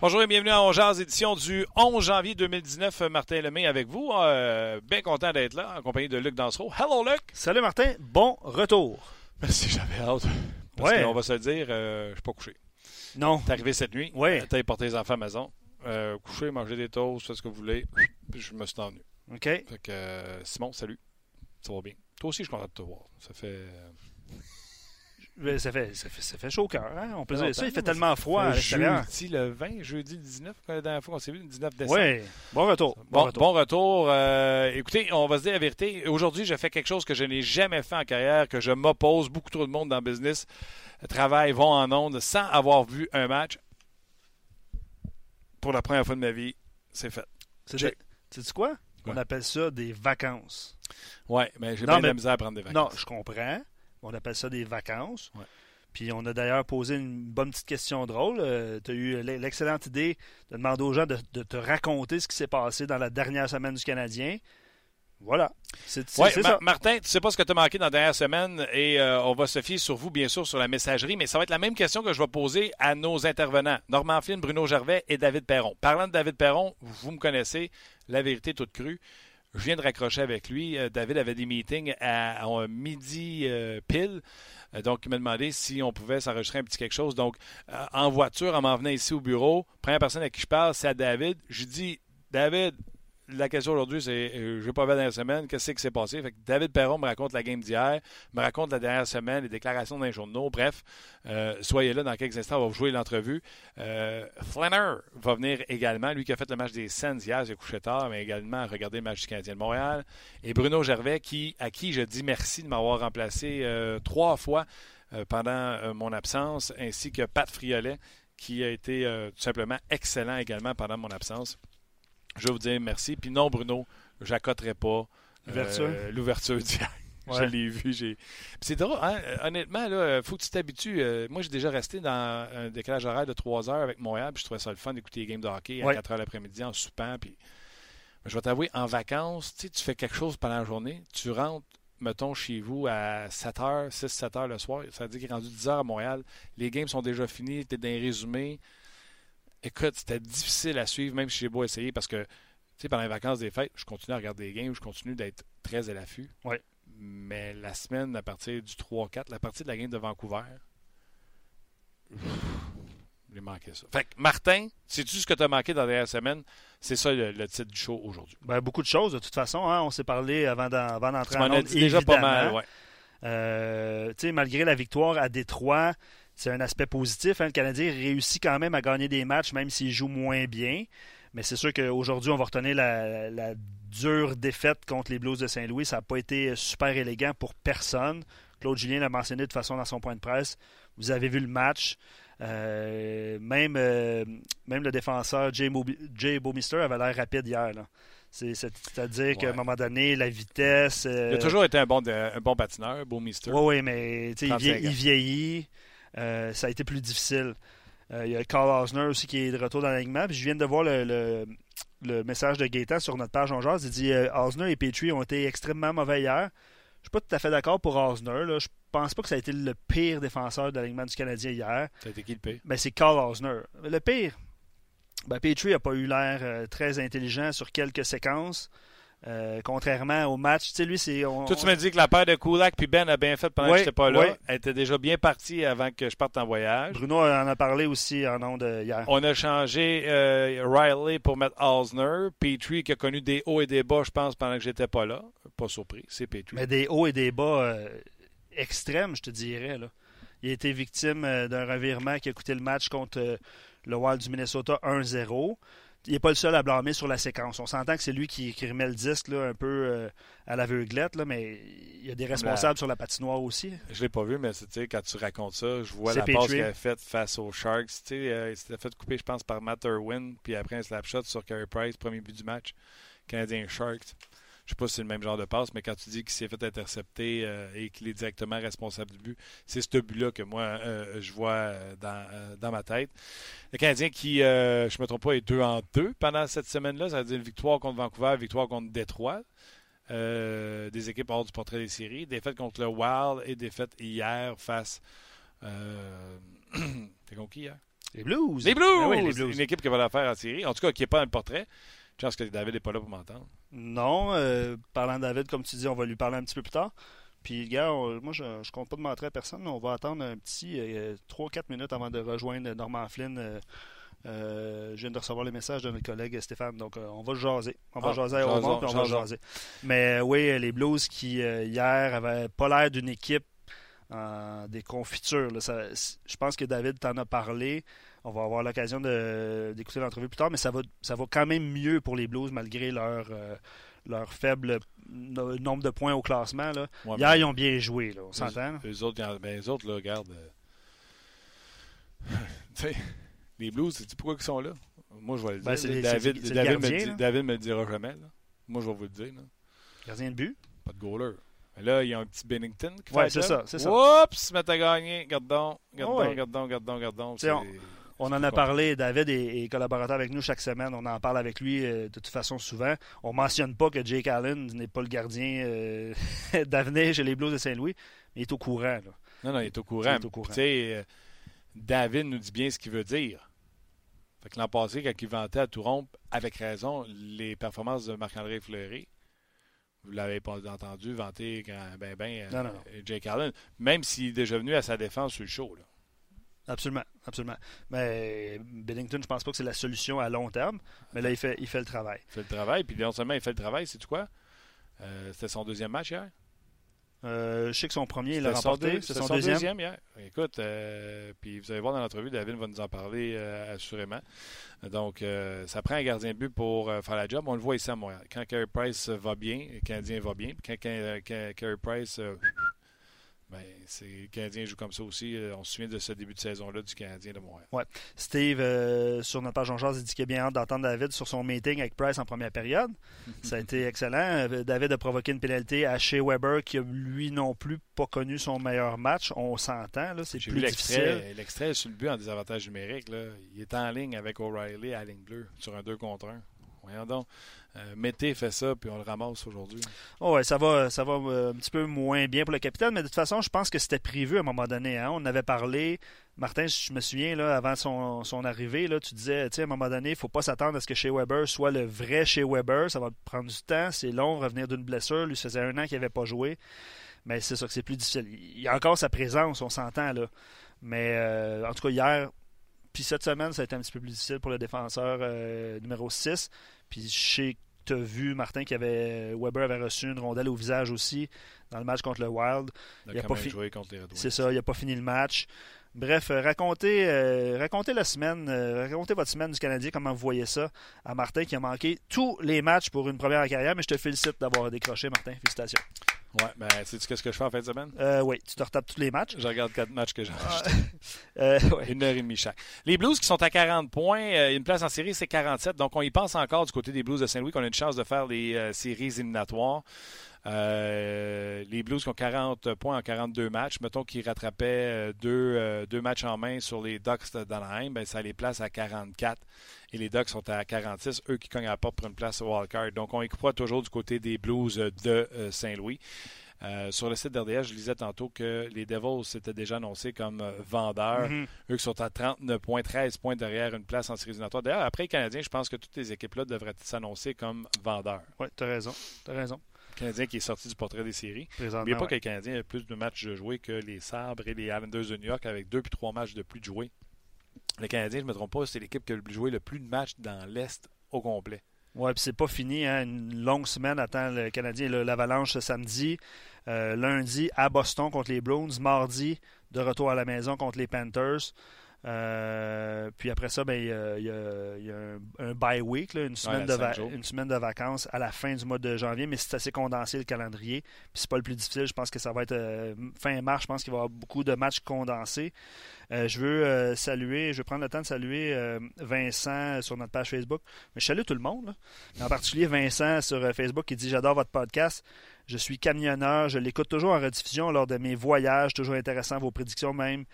Bonjour et bienvenue à Ongears, édition du 11 janvier 2019. Martin Lemay avec vous. Euh, bien content d'être là, en compagnie de Luc Dansereau. Hello, Luc! Salut, Martin. Bon retour. Merci, j'avais hâte. Parce Ouais. qu'on va se le dire, euh, je suis pas couché. Non. T'es arrivé cette nuit. Ouais. euh, T'as porté les enfants à la maison. Euh, couché, manger des toasts, fais ce que vous voulez. Puis je me suis envenu. OK. Fait que, euh, Simon, salut. Ça va bien. Toi aussi, je suis content de te voir. Ça fait. Ben, Ça fait, ça fait, ça fait chaud au cœur. Hein? On peut dire ça. Il fait mais tellement froid à fait l'extérieur. Jeudi le 20, jeudi le 19, quand la dernière fois qu'on s'est vu, le 19 décembre. Oui. Bon retour. Bon, Bon, retour. bon retour. Euh, écoutez, on va se dire la vérité. Aujourd'hui, je fais quelque chose que je n'ai jamais fait en carrière, que je m'oppose. Beaucoup trop de monde dans le business travaille, vont en ondes sans avoir vu un match. Pour la première fois de ma vie, c'est fait. C'est J'ai- de- Sais-tu quoi? On appelle ça des vacances. Ouais, mais j'ai Non, bien de la misère à prendre des Non, vacances. je comprends. On appelle ça des vacances. Ouais. Puis on a d'ailleurs posé une bonne petite question drôle. tu as eu l'excellente idée de demander aux gens de, de te raconter ce qui s'est passé dans la dernière semaine du Canadien. Voilà. C'est c'est- Ouais, c'est Ma- ça. Martin, tu sais pas ce que tu as manqué dans la dernière semaine et euh, on va se fier sur vous, bien sûr, sur la messagerie, mais ça va être la même question que je vais poser à nos intervenants, Normand Flynn, Bruno Gervais et David Perron. Parlant de David Perron, vous me connaissez, la vérité toute crue. Je viens de raccrocher avec lui. Euh, David avait des meetings à, midi euh, pile. Euh, donc, il m'a demandé si on pouvait s'enregistrer un petit quelque chose. Donc, en voiture, en m'en venant ici au bureau, première personne à qui je parle, c'est à David. Je dis, David, la question aujourd'hui, c'est euh, je n'ai pas vu la dernière semaine, qu'est-ce qui s'est passé? David Perron me raconte la game d'hier, me raconte la dernière semaine, les déclarations les journaux. Bref, euh, soyez là dans quelques instants, on va vous jouer l'entrevue. Euh, Flanner va venir également, lui qui a fait le match des Sens hier, j'ai couché tard, mais également à regarder le match du Canadien de Montréal. Et Bruno Gervais, qui, à qui je dis merci de m'avoir remplacé trois fois pendant mon absence, ainsi que Pat Friolet, qui a été tout simplement excellent également pendant mon absence. Je vais vous dire merci. Puis non, Bruno, j'accoterai pas L'ouverture? euh, l'ouverture d'hier. Je Ouais. l'ai vu. j'ai- c'est drôle, hein? honnêtement, il faut que tu t'habitues. Euh, moi, j'ai déjà resté dans un décalage horaire de 3 heures avec Montréal, puis je trouvais ça le fun d'écouter les games de hockey à Ouais. 4 heures l'après-midi en soupant. Puis... Mais je vais t'avouer, en vacances, tu fais quelque chose pendant la journée, tu rentres, mettons, chez vous à 7 heures, 6, 7 heures le soir, ça veut dire qu'il est rendu 10 heures à Montréal, les games sont déjà finis, tu es dans les résumés. Écoute, c'était difficile à suivre, même si j'ai beau essayer, parce que, tu sais, pendant les vacances des fêtes, je continue à regarder les games, je continue d'être très à l'affût. Ouais. Mais la semaine, à partir du 3-4, la partie de la game de Vancouver, j'ai manqué ça. Fait que, Martin, sais-tu ce que tu as manqué dans la dernière semaine? C'est ça le, le titre du show aujourd'hui. Ben, beaucoup de choses, de toute façon. hein. On s'est parlé avant d'en- avant d'entrer Tu m'en en onde, dit déjà pas mal, ouais. Euh, tu sais, malgré la victoire à Détroit, c'est un aspect positif. hein. Le Canadien réussit quand même à gagner des matchs, même s'il joue moins bien. Mais c'est sûr qu'aujourd'hui, on va retenir la, la dure défaite contre les Blues de Saint-Louis. Ça n'a pas été super élégant pour personne. Claude Julien l'a mentionné de toute façon dans son point de presse. Vous avez vu le match. Euh, même, euh, même le défenseur Jay, Bouwmeester avait l'air rapide hier. là. C'est-à-dire qu'à un moment donné, la vitesse. Il a toujours été un bon, un bon patineur, beau mister. Oui, oui, mais il, 35 vie- il ans. vieillit. Euh, ça a été plus difficile. Euh, il y a Carl Osner aussi qui est de retour dans l'alignement. Puis je viens de voir le, le- le message de Gaétan sur notre page On Jase. Il dit euh, Osner et Petrie ont été extrêmement mauvais hier. Je suis pas tout à fait d'accord pour Osner. Là. Je pense pas que ça a été le pire défenseur de l'alignement du Canadien hier. Ça a été qui le pire? Ben, c'est Carl Osner. Le pire, ben, Petrie n'a pas eu l'air euh, très intelligent sur quelques séquences. Euh, contrairement au match, tu sais, lui, c'est. on- Toi, tu m'as dit que la paire de Kulak puis Ben a bien fait pendant Ouais, que je n'étais pas là. Elle était déjà bien partie avant que je parte en voyage. Bruno en a parlé aussi en ondes euh, hier. On a changé euh, Riley pour mettre Osner. Petrie qui a connu des hauts et des bas, je pense, pendant que j'étais pas là. Pas surpris, c'est Petrie. Mais des hauts et des bas euh, extrêmes, je te dirais. Là. Il a été victime d'un revirement qui a coûté le match contre le Wild du Minnesota 1-0. Il n'est pas le seul à blâmer sur la séquence. On s'entend que c'est lui qui, qui remet le disque là, un peu euh, à l'aveuglette, mais il y a des responsables sur la patinoire aussi. Je l'ai pas vu, mais quand tu racontes ça, je vois la passe qu'il a faite face aux Sharks. Euh, il s'était fait couper, je pense, par Matt Irwin, puis après un slap shot sur Carey Price, premier but du match. Canadien Sharks. Je sais pas si c'est le même genre de passe, mais quand tu dis qu'il s'est fait intercepter euh, et qu'il est directement responsable du but, c'est ce but-là que moi, euh, je vois euh, dans, euh, dans ma tête. Le Canadien qui, euh, je ne me trompe pas, est 2 en 2 pendant cette semaine-là. Ça veut dire une victoire contre Vancouver, victoire contre Détroit. Euh, des équipes hors du portrait des séries. Défaite contre le Wild et défaite hier face. Euh... T'es contre qui hier Les Blues. Les Blues! Ben oui, les Blues. Une équipe qui va la faire en série. En tout cas, qui n'est pas dans le portrait. Je pense que David n'est pas là pour m'entendre. Non, euh, parlant de David, comme tu dis, on va lui parler un petit peu plus tard. Puis, gars, on- moi, je, je compte pas de montrer à personne. On va attendre un petit 3-4 minutes avant de rejoindre Norman Flynn. Euh, euh, je viens de recevoir le message de notre collègue Stéphane. Donc, euh, on va jaser. On va Ah, jaser à jasons, Aumont, puis on va jaser. Mais euh, oui, les Blues qui, euh, hier, avaient pas l'air d'une équipe des confitures. là. Ça- je pense que David t'en a parlé. On va avoir l'occasion d'écouter l'entrevue plus tard, mais ça va, ça va quand même mieux pour les Blues malgré leur, euh, leur faible no- nombre de points au classement. Là. Ouais, Hier, ils ont bien joué, là, on s'entend. eux autres, ils en- ben, autres, là, regarde. euh, tu les Blues, sais pourquoi ils sont là? Moi, je vais le dire. Ben, les- David, le David, me le dit- là. David me le dira jamais. là. Moi, je vais vous le dire. là. Gardien de but? Pas de goaler. Mais là, il y a un petit Bennington qui Ouais, fait ça, c'est ça. Oups, mais t'as gagné. Gardons, gardons, Ouais. gardons, gardons, gardons. On- en a parlé, David est, est collaborateur avec nous chaque semaine. On en parle avec lui euh, de toute façon souvent. On mentionne pas que Jake Allen n'est pas le gardien euh, d'avenir chez les Blues de Saint-Louis, mais il est au courant. là. Non, non, il est au courant. Il est au courant. Tu sais, euh, David nous dit bien ce qu'il veut dire. Fait que l'an passé, quand il vantait à tout rompre, avec raison, les performances de Marc-André Fleury, vous l'avez pas entendu vanter quand, ben, ben, Non, non, non. Jake Allen, même s'il est déjà venu à sa défense sur le show. Là. Absolument, absolument. Mais Bennington, je pense pas que c'est la solution à long terme, mais là, il fait, il fait le travail. Il fait le travail, puis non seulement il fait le travail, c'est quoi? Euh, C'était son deuxième match hier? Euh, je sais que son premier, il l'a son remporté. C'est c'était son, deuxième. hier. Écoute, euh, puis vous allez voir dans l'entrevue, David va nous en parler euh, assurément. Donc, ça prend un gardien de but pour faire la job. On le voit ici à Montréal. Quand Carey Price va bien, le Canadien va bien. Puis quand, quand- quand Carey Price, c'est, le Canadien joue comme ça aussi. Euh, On se souvient de ce début de saison-là du Canadien de Montréal. Steve, euh, sur notre page en il dit qu'il a bien hâte d'entendre David sur son meeting avec Price en première période. Ça a été excellent. Euh, David a provoqué une pénalité à Shea Weber qui a lui non plus pas connu son meilleur match. On s'entend, c'est plus difficile. l'extrait, l'extrait sur le but en désavantage numérique. Là. Il est en ligne avec O'Reilly à la ligne bleue sur un 2 contre 1. Voyons donc. Euh, Mété fait ça, puis on le ramasse aujourd'hui. Oh ouais, ça va, ça va euh, un petit peu moins bien pour le capitaine, mais de toute façon, je pense que c'était prévu à un moment donné. hein. On avait parlé. Martin, je me souviens, avant son, arrivée, là, tu disais, à un moment donné, il ne faut pas s'attendre à ce que Shea Weber soit le vrai Shea Weber. Ça va prendre du temps, c'est long, revenir d'une blessure. Lui, ça faisait un an qu'il n'avait pas joué. Mais c'est ça que c'est plus difficile. Il y a encore sa présence, on s'entend, là. Mais euh, en tout cas, hier, puis cette semaine, ça a été un petit peu plus difficile pour le défenseur euh, numéro 6. Puis je sais que tu as vu, Martin, qu'il avait Weber avait reçu une rondelle au visage aussi dans le match contre le Wild. Il a pas fi-. C'est ça, il n'a pas fini le match. Bref, euh, racontez, euh, racontez la semaine, euh, racontez votre semaine du Canadien, comment vous voyez ça à Martin qui a manqué tous les matchs pour une première carrière, mais je te félicite d'avoir décroché, Martin. Félicitations. Ouais, ben, sais-tu qu'est-ce que je fais en fin de semaine? Euh, oui, tu te retapes tous les matchs. Je regarde quatre matchs que j'ai Euh, ouais. Une heure et demie chaque. Les Blues qui sont à 40 points, euh, une place en série, c'est 47. Donc, on y pense encore du côté des Blues de Saint-Louis qu'on a une chance de faire les euh, séries éliminatoires. Euh, les Blues qui ont 40 points en 42 matchs, mettons qu'ils rattrapaient euh, deux, euh, deux matchs en main sur les Ducks d'Anaheim, ben, ça les place à 44. Et les Ducks sont à 46, eux qui cognent à la porte pour une place au wildcard. Donc, on y croit toujours du côté des Blues de euh, Saint-Louis. Euh, sur le site d'RDS, je lisais tantôt que les Devils s'étaient déjà annoncés comme vendeurs. Mhm. Eux qui sont à 39 points, 13 points derrière une place en séries éliminatoires. D'ailleurs, après les Canadiens, je pense que toutes les équipes-là devraient s'annoncer comme vendeurs. Ouais, t'as raison. T'as raison. Le Canadien qui est sorti du portrait des séries. N'oubliez pas ouais. que les Canadiens ont plus de matchs de jouer que les Sabres et les Islanders de New York avec deux puis trois matchs de plus de jouer. Les Canadiens, je ne me trompe pas, c'est l'équipe qui a joué le plus de matchs dans l'Est au complet. Ouais, puis c'est pas fini. Hein. Une longue semaine attend le Canadien. le- L'Avalanche ce samedi. Euh, lundi à Boston contre les Bruins. Mardi, de retour à la maison contre les Panthers. Euh, puis après ça, ben, il y a, il y a- il y a un, un bye week, là, une, semaine de une semaine vacances à la fin du mois de janvier, mais c'est assez condensé le calendrier. Puis c'est pas le plus difficile. Je pense que ça va être euh, fin mars. Je pense qu'il va y avoir beaucoup de matchs condensés. Euh, je veux saluer, je veux prendre le temps de saluer Vincent sur notre page Facebook. Mais je salue tout le monde, là. Mais en particulier Vincent sur Facebook qui dit J'adore votre podcast. Je suis camionneur, je l'écoute toujours en rediffusion lors de mes voyages, toujours intéressant, vos prédictions même.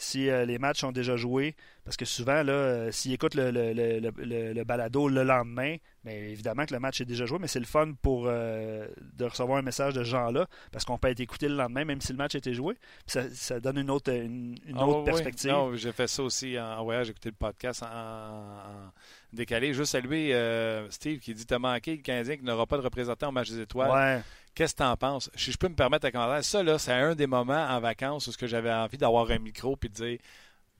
Si les matchs sont déjà joués. Parce que souvent, là, s'ils écoutent le, le, le, le, balado le lendemain, mais évidemment que le match est déjà joué, mais c'est le fun pour de recevoir un message de ce genre-là, parce qu'on peut être écouté le lendemain, même si le match été joué. Ça, ça, donne une autre, une, ah autre perspective. Non, j'ai fait ça aussi en voyage, écouté le podcast en, décalé. Juste saluer Steve qui dit T'as manqué le Canadien qui n'aura pas de représentant au match des étoiles. Ouais. Qu'est-ce que tu en penses? Si je peux me permettre un commentaire, ça, là, c'est un des moments en vacances où j'avais envie d'avoir un micro et de dire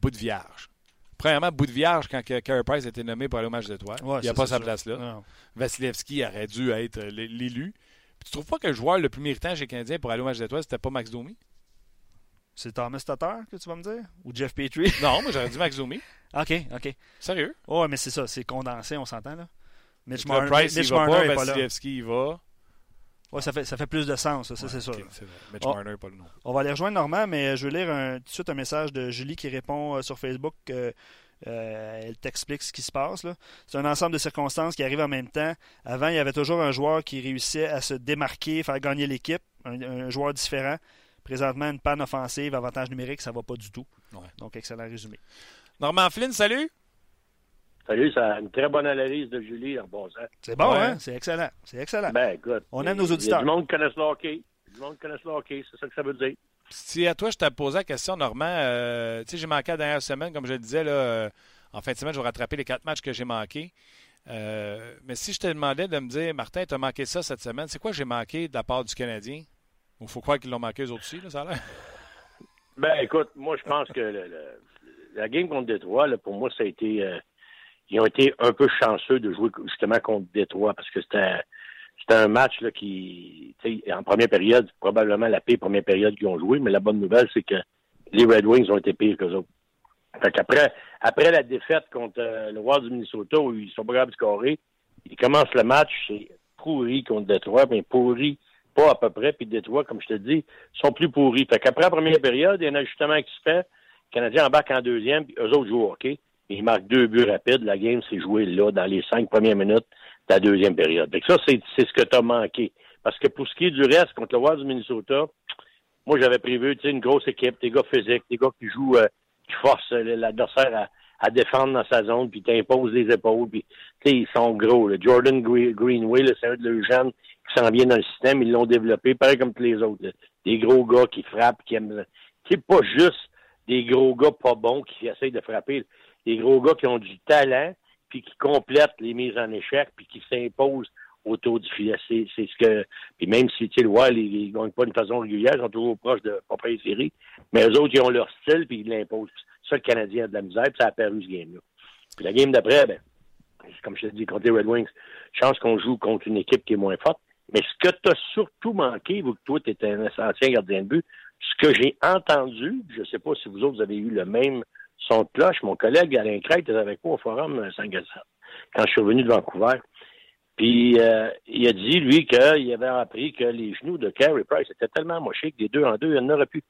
bout de vierge. Premièrement, bout de vierge quand Carey Price a été nommé pour aller au match d'étoiles. il n'y a pas sa place là. Vasilevski aurait dû être euh, l'élu. Tu trouves pas que le joueur le plus méritant chez les Canadiens pour aller au match d'étoiles, c'était pas Max Domi? C'est Thomas Tatar que tu vas me dire? Ou Jeff Petrie? non, moi j'aurais dit Max Domi. OK, OK. Sérieux? Oh, mais c'est ça, c'est condensé, on s'entend là. Mitch, Mar Price, Mitch il va Marner pas, Vasilevski, il va. Ouais, ça fait, ça fait plus de sens, ça, c'est sûr. Mitch on, Marner, pas le nom. On va aller rejoindre Normand, mais je vais lire un, tout de suite un message de Julie qui répond euh, sur Facebook. Euh, euh, elle t'explique ce qui se passe. C'est un ensemble de circonstances qui arrivent en même temps. Avant, il y avait toujours un joueur qui réussissait à se démarquer, faire gagner l'équipe, un, joueur différent. Présentement, une panne offensive, avantage numérique, ça ne va pas du tout. Donc, excellent résumé. Normand Flynn, salut! Salut, c'est une très bonne analyse de Julie en bon sens. C'est bon, hein? C'est excellent. C'est excellent. Ben, écoute. On aime nos auditeurs. Du monde connaît le hockey. Du monde connaît le hockey, c'est ça que ça veut dire. Si à toi, je t'ai posé la question, Normand, euh, tu sais, j'ai manqué la dernière semaine, comme je le disais, là, euh, en fin de semaine, je vais rattraper les quatre matchs que j'ai manqués. Euh, mais si je te demandais de me dire, Martin, tu as manqué ça cette semaine, c'est quoi que j'ai manqué de la part du Canadien? Il faut croire qu'ils l'ont manqué eux autres aussi, là, ça a l'air? Ben, écoute, moi, je pense que la game contre Détroit, là, pour moi, ça a été ils ont été un peu chanceux de jouer justement contre Détroit parce que c'était un match qui, en première période, probablement la pire première période qu'ils ont joué, mais la bonne nouvelle, c'est que les Red Wings ont été pires qu'eux autres. Fait qu'après, après la défaite contre euh, le Wild du Minnesota, où ils sont pas capables de scorer, ils commencent le match, c'est pourri contre Détroit, mais pourri pas à peu près, puis Détroit, comme je te dis, sont plus pourris. Fait qu'après la première période, il y a un ajustement qui se fait, les Canadiens embarquent en deuxième, puis eux autres jouent hockey. Il marque deux buts rapides. La game s'est jouée là, dans les cinq premières minutes de la deuxième période. Donc ça, c'est ce que tu as manqué. Parce que pour ce qui est du reste, contre le Wild du Minnesota, moi, j'avais prévu une grosse équipe, des gars physiques, des gars qui jouent, euh, qui forcent euh, l'adversaire à, défendre dans sa zone, puis t'imposent les épaules, puis ils sont gros. Le Jordan Greenway, c'est un de leurs qui s'en vient dans le système, ils l'ont développé, pareil comme tous les autres. Des gros gars qui frappent, qui aiment... C'est pas juste des gros gars pas bons qui essayent de frapper des gros gars qui ont du talent, puis qui complètent les mises en échec, puis qui s'imposent autour du filet. C'est, ce que. Puis même si tu ouais, ils ne gagnent pas d'une façon régulière, ils sont toujours proches de pas près série. Mais eux autres, ils ont leur style, puis ils l'imposent. Ça, le Canadien a de la misère, puis ça a apparu ce game-là. Puis la game d'après, ben, comme je te dis, contre les Red Wings, chance qu'on joue contre une équipe qui est moins forte. Mais ce que tu as surtout manqué, vous que toi, tu étais un ancien gardien de but, ce que j'ai entendu, je ne sais pas si vous autres avez eu le même son cloche. Mon collègue Alain Crête était avec moi au Forum 5 quand je suis revenu de Vancouver. Puis euh, il a dit, lui, qu'il avait appris que les genoux de Carey Price étaient tellement mochés que des deux en deux, il n'y en aurait plus.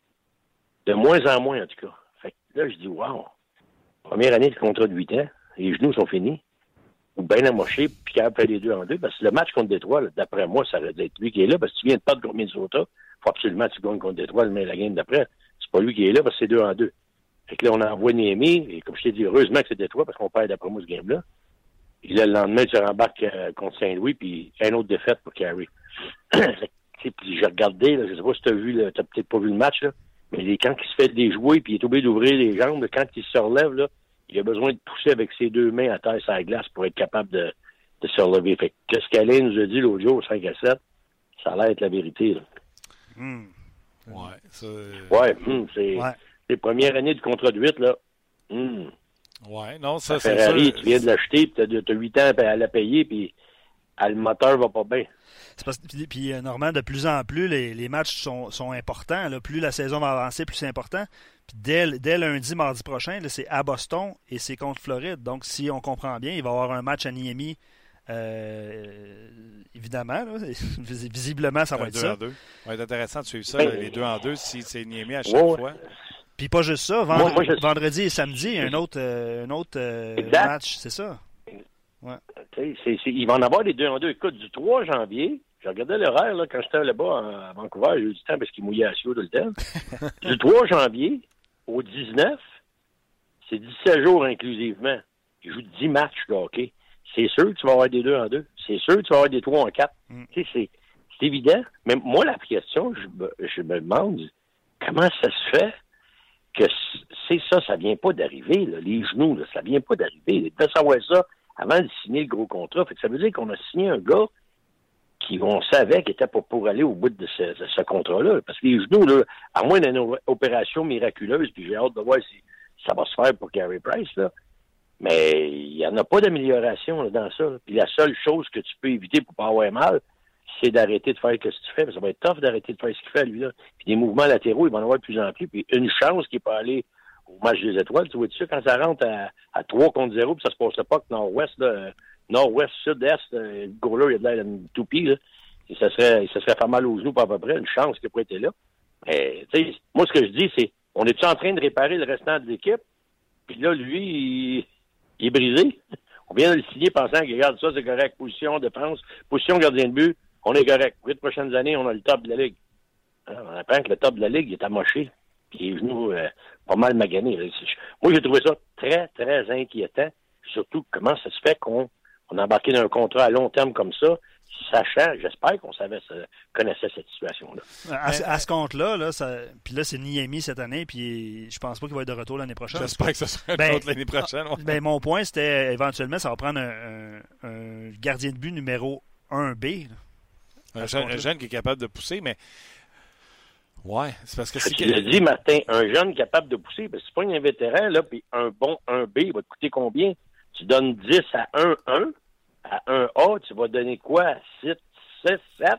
De moins en moins, en tout cas. Fait que là, je dis, wow, première année de contrat de 8 ans, les genoux sont finis. Ou bien amochés, puis qu'il fait les deux en deux. Parce que le match contre Détroit, d'après moi, ça aurait être lui qui est là, parce que tu viens de perdre contre Minnesota. faut absolument que tu gagnes contre Détroit, mais la game d'après, c'est pas lui qui est là, parce que c'est deux en deux. Fait que là, on envoie Némi, et comme je t'ai dit, heureusement que c'était toi, parce qu'on perd d'après moi ce game-là. Et là, le lendemain, tu rembarques euh, contre Saint-Louis, puis une autre défaite pour Carey. puis j'ai regardé, là, je sais pas si tu as vu, tu n'as peut-être pas vu le match, là, mais quand il se fait déjouer, puis il est obligé d'ouvrir les jambes, quand il se relève, là, il a besoin de pousser avec ses deux mains à terre sur la glace pour être capable de, de se relever. Fait que ce qu'Alain nous a dit l'autre jour, 5 à 7, ça a l'air être la vérité. Là. Hmm. Ouais, ça... ouais hmm, c'est les premières années de contrat de 8, là. Hmm. Ouais, non, ça, c'est Ferrari, tu viens de l'acheter, puis tu as 8 ans à la payer, puis le moteur va pas bien. Parce, puis, puis euh, Normand, de plus en plus, les, les matchs sont, sont importants. Là. Plus la saison va avancer, plus c'est important. Puis dès, dès lundi, mardi prochain, c'est à Boston et c'est contre Floride. Donc, si on comprend bien, il va y avoir un match à Miami. Euh, évidemment, là, visiblement, ça va être ça. Ça va être intéressant de suivre ça, ben, les deux en deux, si c'est Niemi à chaque fois. Puis pas juste ça, vendredi, et samedi, un autre, euh, un autre euh, match, c'est ça? Ouais. il va en avoir les deux en deux. Écoute, du 3 janvier, je regardais l'horaire là, quand j'étais là-bas à Vancouver, j'ai eu du temps parce qu'il mouillait à Sio tout le temps. du 3 janvier au 19, c'est 17 jours inclusivement. Il joue 10 matchs de hockey. C'est sûr que tu vas avoir des deux en deux. C'est sûr que tu vas avoir des trois en quatre. Mm. C'est évident. Mais moi, la question, je, je me demande comment ça se fait que c'est ça, ça vient pas d'arriver, les genoux, là, ça vient pas d'arriver. Il devait savoir ça avant de signer le gros contrat. Fait que ça veut dire qu'on a signé un gars qui, on savait qu'il était pas pour aller au bout de ce, contrat-là. Parce que les genoux, là, à moins d'une opération miraculeuse, puis j'ai hâte de voir si ça va se faire pour Gary Price, là. Mais il n'y en a pas d'amélioration dans ça. Puis la seule chose que tu peux éviter pour pas avoir mal, c'est d'arrêter de faire ce que tu fais. Ça va être tough d'arrêter de faire ce qu'il fait, lui. Là. Puis des mouvements latéraux, il va en avoir de plus en plus. Puis une chance qu'il peut aller au match des étoiles. Tu vois-tu, quand ça rentre à, à 3 contre 0, puis ça se passe pas que nord-ouest, nord-ouest, sud-est, euh, le goaler, il a de l'air toupie, là. Et ça serait, ça serait pas mal aux genoux, pas à peu près. Une chance qu'il pourrait être là. Mais, tu sais, moi, ce que je dis, c'est, on est-tu en train de réparer le restant de l'équipe? Puis là, lui, il, est brisé. On vient de le signer pensant que, regarde, ça, c'est correct. Position, défense, position gardien de but, on est correct. Huit prochaines années, on a le top de la Ligue. Alors, on apprend que le top de la Ligue est amoché. Puis les genoux euh, pas mal maganés. Moi, j'ai trouvé ça très, très inquiétant. Surtout, comment ça se fait qu'on on a embarqué dans un contrat à long terme comme ça, sachant, j'espère qu'on savait, connaissait cette situation-là. À, ce compte-là, là, puis là, c'est Niami cette année, puis je pense pas qu'il va être de retour l'année prochaine. J'espère que ce sera ben, l'année prochaine. Ben, mon point, c'était éventuellement, ça va prendre un, gardien de but numéro 1B. Un, jeune, qui est capable de pousser, mais Ouais, c'est parce que c'est. Tu l'as dit, Martin, un jeune capable de pousser, parce que c'est pas un vétéran, là, puis un bon 1B, il va te coûter combien? Tu donnes 10 à 1-1, à 1A, tu vas donner quoi? 6, 6, 7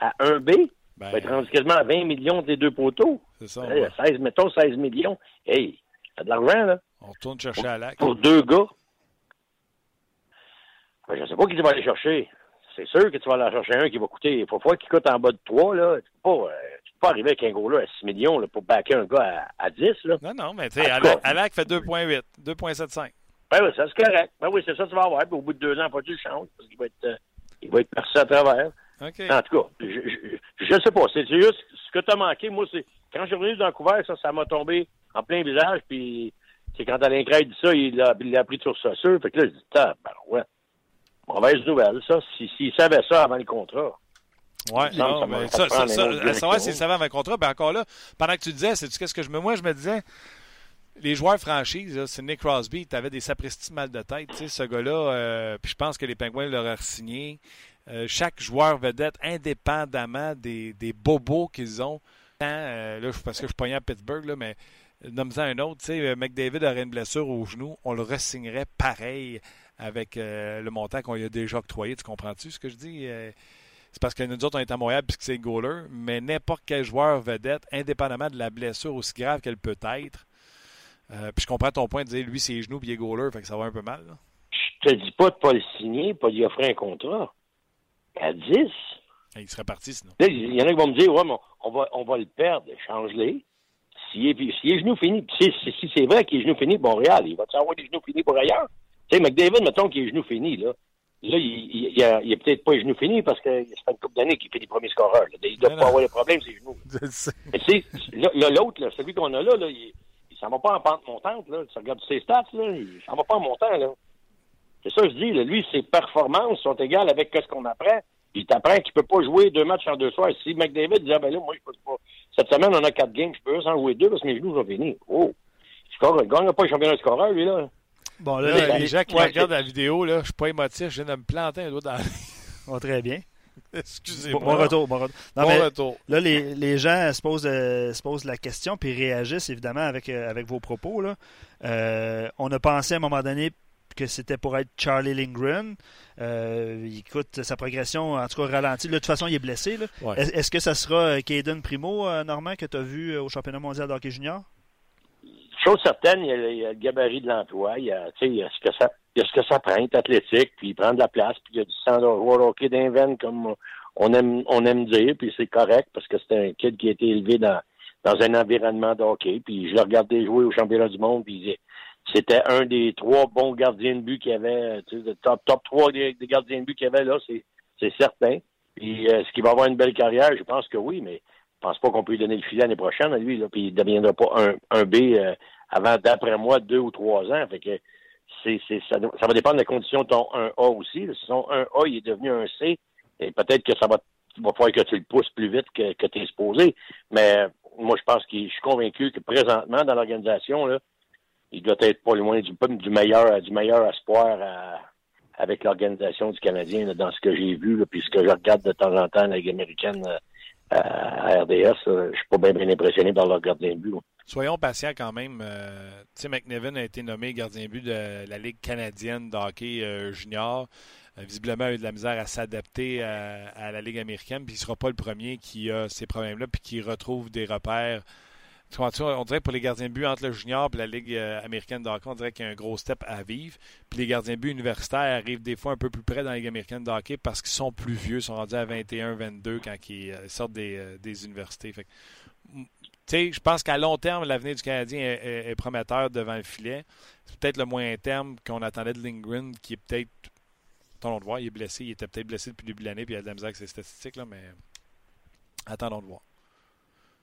à 1B? Ben, va être rendu quasiment à 20 millions des deux poteaux. C'est ça. 16, mettons 16 millions. Hey, t'as de l'argent, là. On retourne chercher à l'acte. Pour deux gars. Ben, je ne sais pas qui tu vas aller chercher. C'est sûr que tu vas aller chercher un qui va coûter. Il faut pas qu'il coûte en bas de 3, là. Tu peux pas. Euh, pas arriver avec un gros-là à 6 millions là, pour backer un gars à, 10. Là. Non, non, mais tu sais, Alak, fait 2,8, 2,75. Ben oui, ça c'est correct. Ben oui, c'est ça que tu vas avoir. Puis au bout de deux ans, pas tu le changes parce qu'il va être, euh, il va être percé à travers. En tout cas, je ne sais pas. C'est juste ce que tu as manqué. Moi, c'est quand je suis revenu de Vancouver, ça, ça m'a tombé en plein visage. Puis c'est quand Alain Craig dit ça, il l'a il pris sur sa sûr. Fait que là, je dis, ben ouais. Mauvaise nouvelle, ça. S'il si, savait ça avant le contrat. Oui, non, mais ça, ça, ça, savoir s'il savait avant le contrat, ben encore là, pendant que tu disais, c'est qu'est-ce que je me. Moi, je me disais, les joueurs franchises, c'est Nick Crosby, tu avais des sapristis mal de tête. Tu sais, ce gars-là, euh, puis je pense que les Penguins l'auraient signé. Euh, chaque joueur vedette, indépendamment des, des bobos qu'ils ont, euh, là, parce que je suis à Pittsburgh, là, mais nomme-en un autre, tu sais, McDavid aurait une blessure au genou, on le ressignerait pareil avec le montant qu'on lui a déjà octroyé. Tu comprends-tu ce que je dis? c'est parce que nous autres, on est à Montréal puisque c'est goaler, mais n'importe quel joueur vedette, indépendamment de la blessure aussi grave qu'elle peut être, euh, puis je comprends ton point de dire, lui, c'est genoux puis il est goaler, fait que ça va un peu mal. Là. Je te dis pas de pas le signer, pas lui offrir un contrat. À 10. Il serait parti sinon. Il y en a qui vont me dire, ouais, mais on va, on va le perdre, change-les. S'il est, si est genou fini, si, si c'est vrai qu'il est genou fini Montréal, il va-tu avoir des genoux finis pour ailleurs? Tu sais, McDavid, mettons qu'il est genou fini, là. Là, il, il, a, peut-être pas les genoux finis parce que ça fait une couple d'années qu'il fait les premiers scoreurs. Il doit pas avoir les problèmes, ses genoux. Mais tu sais, l'autre, celui qu'on a là, là il, il s'en va pas en pente montante. Là. Tu regardes ses stats, là, il s'en va pas en montant. Là. C'est ça que je dis. Là. Lui, ses performances sont égales avec ce qu'on apprend. Il t'apprend qu'il peut pas jouer deux matchs en deux soirs. Si McDavid dit, ah, ben là, moi, je peux pas. Cette semaine, on a quatre games, je peux en jouer deux parce que mes genoux sont finis. Oh! Il gagne pas le championnat de scoreur, lui, là. Bon, là, les, gens qui regardent la vidéo, là, je suis pas émotif, je viens de me planter un doigt dans oh, Très bien. Excusez-moi. Bon, retour, bon retour. bon retour. Là, les, les gens se posent, euh, se posent la question puis réagissent évidemment avec, euh, avec vos propos. Là. Euh, on a pensé à un moment donné que c'était pour être Charlie Lindgren. écoute, sa progression, en tout cas, ralentie. de toute façon, il est blessé. Est-ce que ça sera Caden Primo, Normand, que tu as vu au championnat mondial d'hockey junior? Chose certaine, il y, a, il y a le gabarit de l'emploi, il y a, il y a ce que ça, il y a ce que ça prend, il athlétique, puis il prend de la place, puis il y a du sang de hockey d'invent, comme on aime, on aime dire, puis c'est correct parce que c'est un kid qui a été élevé dans, dans un environnement de hockey, puis je le regardais jouer au championnat du monde, puis c'était un des trois bons gardiens de but qu'il y avait, tu sais, top, top trois des, gardiens de but qu'il y avait là, c'est, certain. Puis est-ce qu'il va avoir une belle carrière? Je pense que oui, mais pense pas qu'on peut lui donner le filet l'année prochaine à lui, là, puis il ne deviendra pas un, un B euh, avant, d'après moi, deux ou trois ans. Fait que c'est, c'est, ça, ça, va dépendre des conditions de ton 1A aussi. Si son 1A il est devenu un C, et peut-être que ça va, va falloir que tu le pousses plus vite que, que tu es supposé. Mais moi, je pense que je suis convaincu que présentement, dans l'organisation, là, il doit être pas loin du, du meilleur du meilleur espoir à, avec l'organisation du Canadien dans ce que j'ai vu, là, puis ce que je regarde de temps en temps la Ligue américaine euh, à, RDS. je suis pas bien, bien impressionné par leur gardien de but. Soyons patients quand même. Euh, sais, McNevin a été nommé gardien but de la Ligue canadienne de hockey euh, junior. visiblement, il a eu de la misère à s'adapter à, la Ligue américaine, puis il ne sera pas le premier qui a ces problèmes-là, puis qui retrouve des repères on dirait que pour les gardiens de but entre le junior et la Ligue euh, américaine de hockey, on dirait qu'il y a un gros step à vivre. Puis les gardiens de but universitaires arrivent des fois un peu plus près dans la Ligue américaine de hockey parce qu'ils sont plus vieux, ils sont rendus à 21, 22 quand ils euh, sortent des, euh, des universités. Je pense qu'à long terme, l'avenir du Canadien est, prometteur devant le filet. C'est peut-être le moyen terme qu'on attendait de Lindgren, qui est peut-être. Attendons de voir, il est blessé. Il était peut-être blessé depuis le début de l'année, puis il a de la avec ses statistiques, là, mais attendons de voir.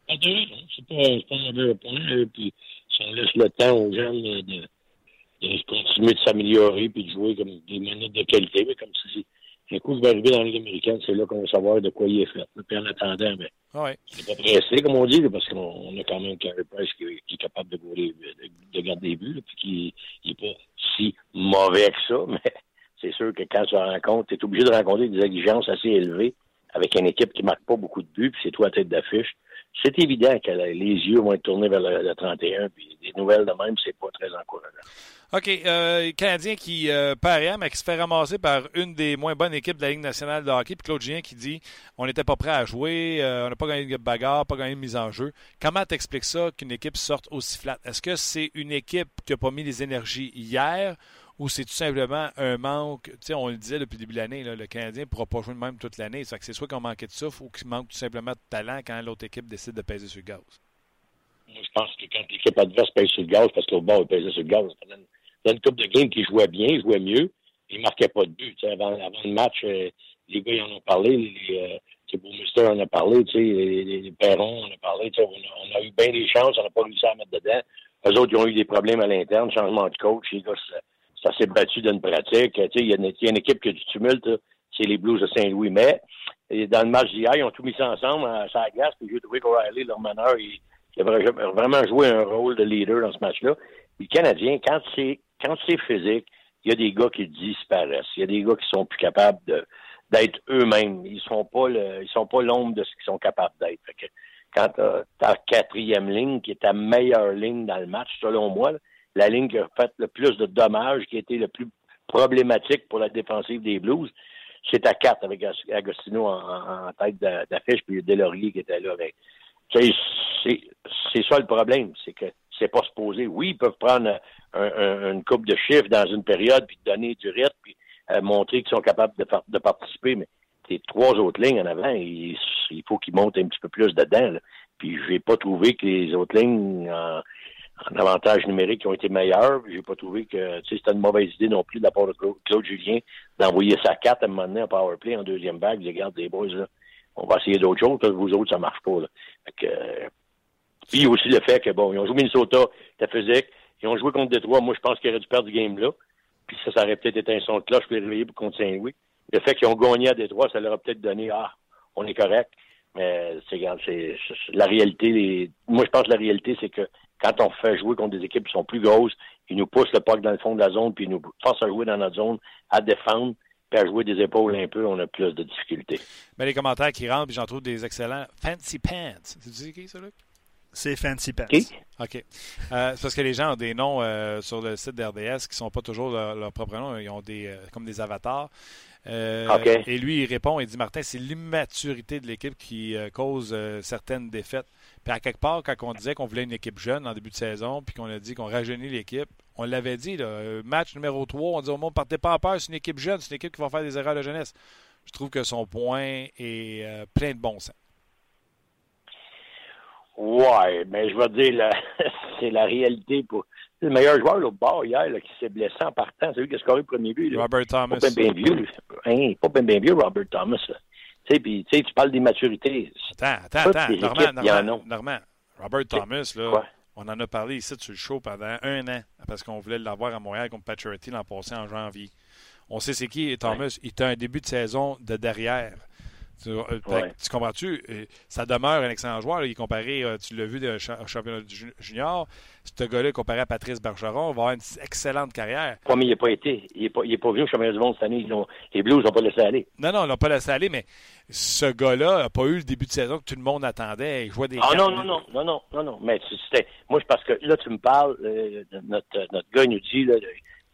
C'est pas, pas un point. Puis ça laisse le temps aux jeunes de continuer de s'améliorer puis de jouer comme des minutes de qualité. Mais comme si un coup je vais arriver dans la Ligue américaine, c'est là qu'on va savoir de quoi il est fait. Puis en attendant, mais ben, ouais. c'est pas pressé, comme on dit, parce qu'on a quand même Carey Price qui, qui, est capable de, de, de garder des buts, puis qui n'est pas si mauvais que ça, mais c'est sûr que quand tu rencontres, tu es obligé de rencontrer des exigences assez élevées avec une équipe qui marque pas beaucoup de buts, puis c'est toi à tête d'affiche c'est évident que les yeux vont être tournés vers le, 31, puis des nouvelles de même, c'est pas très encourageant. OK. Euh, Canadien qui euh, paraît, mais qui se fait ramasser par une des moins bonnes équipes de la Ligue nationale de hockey. Puis Claude Gien qui dit on n'était pas prêt à jouer, euh, on n'a pas gagné de bagarre, pas gagné de mise en jeu. Comment t'expliques ça qu'une équipe sorte aussi flat? Est-ce que c'est une équipe qui n'a pas mis les énergies hier ou c'est tout simplement un manque, tu sais, on le disait depuis le début de l'année, le Canadien ne pourra pas jouer de même toute l'année. C'est soit qu'on manquait de souffle ou qu'il manque tout simplement de talent quand l'autre équipe décide de peser sur le gaz. je pense que quand l'équipe adverse pèse sur le gaz, parce que l'autre bord pesait sur le gaz, dans une coupe de game qui jouait bien, jouait mieux, il ne marquait pas de but. Avant, le match, euh, les gars ils en ont parlé, les, euh, Mister en a parlé, les, les, les a parlé, on a, on a, eu bien des chances, on n'a pas réussi à mettre dedans. Eux autres, ils ont eu des problèmes à l'interne, changement de coach, les gars, ça s'est battu d'une pratique. Il y, a une équipe qui a du tumulte, c'est les Blues de Saint-Louis. Mais dans le match d'hier, ils ont tout mis ça ensemble à sa glace. Puis j'ai trouvé qu'O'Reilly, leur meneur, il, il, a vraiment joué un rôle de leader dans ce match-là. Les Canadiens, quand c'est quand c'est physique, il y a des gars qui disparaissent. Il y a des gars qui sont plus capables d'être eux-mêmes. Ils sont le, sont pas l'ombre de ce qu'ils sont capables d'être. Quand tu ta quatrième ligne, qui est ta meilleure ligne dans le match, selon moi, la ligne qui a fait le plus de dommages, qui a été le plus problématique pour la défensive des Blues, c'est à 4 avec Agostino en, tête d'affiche, puis Delaurier qui était là. C'est ça le problème, c'est que c'est pas supposé. Oui, ils peuvent prendre une coupe de chiffres dans une période, puis donner du rythme, puis euh, montrer qu'ils sont capables de, participer, mais les trois autres lignes en avant, il, faut qu'ils montent un petit peu plus dedans. Puis je n'ai pas trouvé que les autres lignes en avantage numérique qui ont été meilleurs. J'ai pas trouvé que c'était une mauvaise idée non plus de la part de Claude Julien d'envoyer sa carte à un moment donné en powerplay en deuxième bague. Les garde des boys, là, on va essayer d'autres choses, vous autres, ça marche pas. Là. Fait que, euh, puis aussi le fait que bon, ils ont joué Minnesota, c'était physique. Ils ont joué contre Détroit. Moi, je pense qu'ils auraient dû perdre du game là. Puis ça, ça aurait peut-être été un son de cloche pour les réveiller contre Saint-Louis. Le fait qu'ils ont gagné à Détroit, ça leur a peut-être donné Ah, on est correct. Mais c'est c'est la réalité. Les... Moi, je pense que la réalité, c'est que quand on fait jouer contre des équipes qui sont plus grosses, ils nous poussent le puck dans le fond de la zone, puis ils nous forcent à jouer dans notre zone, à défendre, puis à jouer des épaules un peu, on a plus de difficultés. Mais les commentaires qui rentrent, puis j'en trouve des excellents. Fancy Pants. C'est qui ça, Luc? C'est Fancy Pants. OK. Euh, c'est parce que les gens ont des noms euh, sur le site d'RDS qui ne sont pas toujours leur, propre nom. Ils ont des euh, comme des avatars. Et lui, il répond, il dit Martin, c'est l'immaturité de l'équipe qui cause certaines défaites. Puis à quelque part, quand on disait qu'on voulait une équipe jeune en début de saison, puis qu'on a dit qu'on rajeunit l'équipe, on l'avait dit, là, match numéro 3, on dit au monde, partez pas en peur, c'est une équipe jeune, c'est une équipe qui va faire des erreurs de jeunesse. Je trouve que son point est euh, plein de bon sens. Ouais, mais je vais dire, c'est la réalité pour. Le meilleur joueur au bord hier qui s'est blessé en partant, c'est lui qui a scoré le premier but. Robert Thomas. Pas bien vieux. Hein, pas bien vieux, Robert Thomas. Tu sais, puis tu parles des maturités. Attends, attends, attends. Normand, Normand, Robert Thomas, là, on en a parlé ici sur le show pendant un an parce qu'on voulait l'avoir à Montréal contre Paturity l'an passé en janvier. On sait c'est qui Thomas. Il était un début de saison de derrière. Tu, euh, comprends-tu? Euh, ça demeure un excellent joueur. Il est comparé, euh, tu l'as vu au championnat junior, ce gars-là comparé à Patrice Bergeron va avoir une excellente carrière. Mais il n'a pas été. Il n'est pas, pas, venu au championnat du monde cette année. les Blues n'ont pas laissé aller. Non, non, ils n'ont pas laissé aller, mais ce gars-là n'a pas eu le début de saison que tout le monde attendait. Il jouait des Ah non, non, non, non, non, non, non. Mais c'était. Moi, parce que là, tu me parles, notre, notre gars nous dit, là,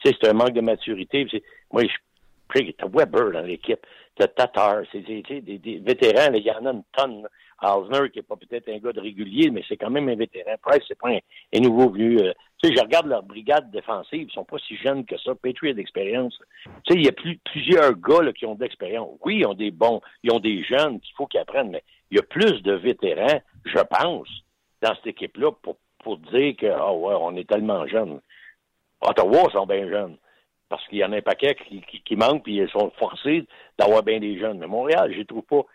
c'est un manque de maturité. Moi, je T'as Weber dans l'équipe, t'as Tatar, c'est des, vétérans, il y en a une tonne. Alzner, qui n'est pas peut-être un gars de régulier, mais c'est quand même un vétéran. Price, c'est pas un, nouveau venu. Euh, tu sais, je regarde leur brigade défensive, ils sont pas si jeunes que ça. Patriot d'expérience. Tu sais, il y a plus, plusieurs gars là, qui ont d'expérience. Oui, ils ont des bons, ils ont des jeunes qu'il faut qu'ils apprennent, mais il y a plus de vétérans, je pense, dans cette équipe-là pour, pour dire que, ah ouais, on est tellement jeunes. Ottawa sont bien jeunes parce qu'il y en a un paquet qui, qui, qui manque, puis ils sont forcés d'avoir bien des jeunes. Mais Montréal, je ne trouve pas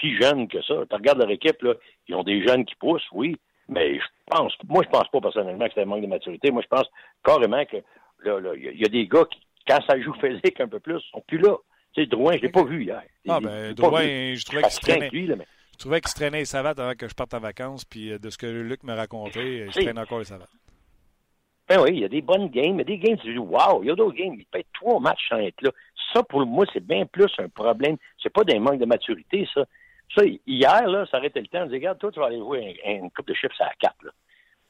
si jeune que ça. Tu regardes leur équipe, là, ils ont des jeunes qui poussent, oui, mais je pense, moi, je pense pas personnellement que c'est un manque de maturité. Moi, je pense carrément que là, il y, a des gars qui, quand ça joue physique un peu plus, sont plus là. Tu sais, Drouin, je l'ai pas vu hier. Ah, ben, Drouin, je trouvais qu'il se traînait. Je trouvais qu'il se traînait les savates avant que je parte en vacances, puis euh, de ce que Luc me racontait, il se traîne encore les savates. Ben oui, il y a des bonnes games, mais des games, tu dis, wow, il y a d'autres games, il être trois matchs sans être là. Ça, pour moi, c'est bien plus un problème. C'est pas des manques de maturité, ça. Ça, hier, là, ça arrêtait le temps. On disait, regarde, toi, tu vas aller jouer une coupe de chiffres à quatre, là.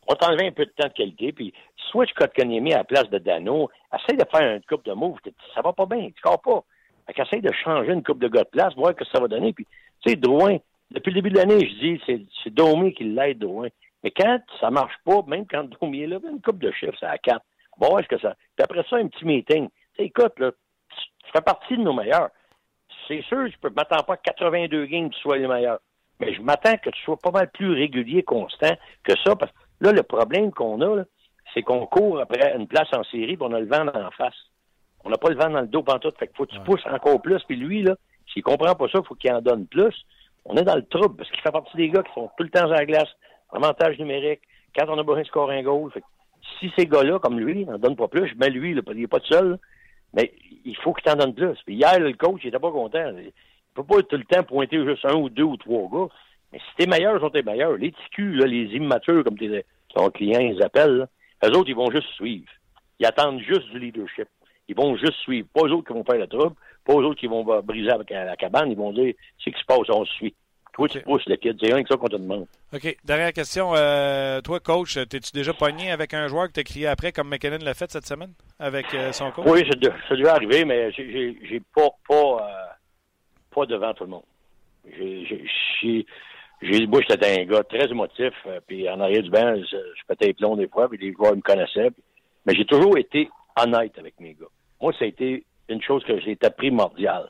On t'enlevait un peu de temps de qualité, puis switch Kotkaniemi à la place de Dano, essaye de faire une coupe de move, ça va pas bien, tu corps pas. Fait qu'essaye de changer une coupe de gars de place, voir ce que ça va donner, puis, tu sais, Drouin, depuis le début de l'année, je dis, c'est Domé qui l'aide, Drouin. Mais quand ça marche pas, même quand Domi est là, une coupe de chiffres, c'est à quatre. Bon, est-ce que ça. Puis après ça, un petit meeting. sais, écoute, là, tu fais partie de nos meilleurs. C'est sûr, je ne m'attends pas à 82 games que tu sois les meilleurs. Mais je m'attends que tu sois pas mal plus régulier, constant que ça. Parce que là, le problème qu'on a, c'est qu'on court après une place en série, puis on a le vent en face. On n'a pas le vent dans le dos pantoute. Fait qu'il faut que tu pousses encore plus. Puis lui, là, s'il comprend pas ça, il faut qu'il en donne plus. On est dans le trouble parce qu'il fait partie des gars qui sont tout le temps à la glace, avantage numérique. Quand on a besoin de scorer un goal, si ces gars-là, comme lui, n'en donnent pas plus, je mets lui, il n'est pas tout seul, mais il faut qu'il t'en donne plus. Puis hier, le coach, il était pas content. Il peut pas tout le temps pointer juste un ou deux ou trois gars. Mais si t'es meilleur, ils sont tes meilleurs. Les ticus, là, les immatures, comme tes, ton client, ils appellent, eux autres, ils vont juste suivre. Ils attendent juste du leadership. Ils vont juste suivre. Pas eux autres qui vont faire le trouble, pas eux autres qui vont briser la cabane. Ils vont dire, c'est ce qui se passe, on suit. Toi, tu pousses le kid. C'est rien que ça qu'on te demande. OK. Dernière question. Euh, toi, coach, t'es-tu déjà pogné avec un joueur que t'as crié après, comme McKinnon l'a fait cette semaine, avec euh, son coach? Oui, ça devait arriver, mais j'ai pas, pas, euh, pas devant tout le monde. J'ai j'ai moi, j'étais un gars très émotif, puis en arrière du banc, je, je pétais les plombs des fois, puis les joueurs me connaissaient. mais j'ai toujours été honnête avec mes gars. Moi, ça a été une chose que j'ai été primordiale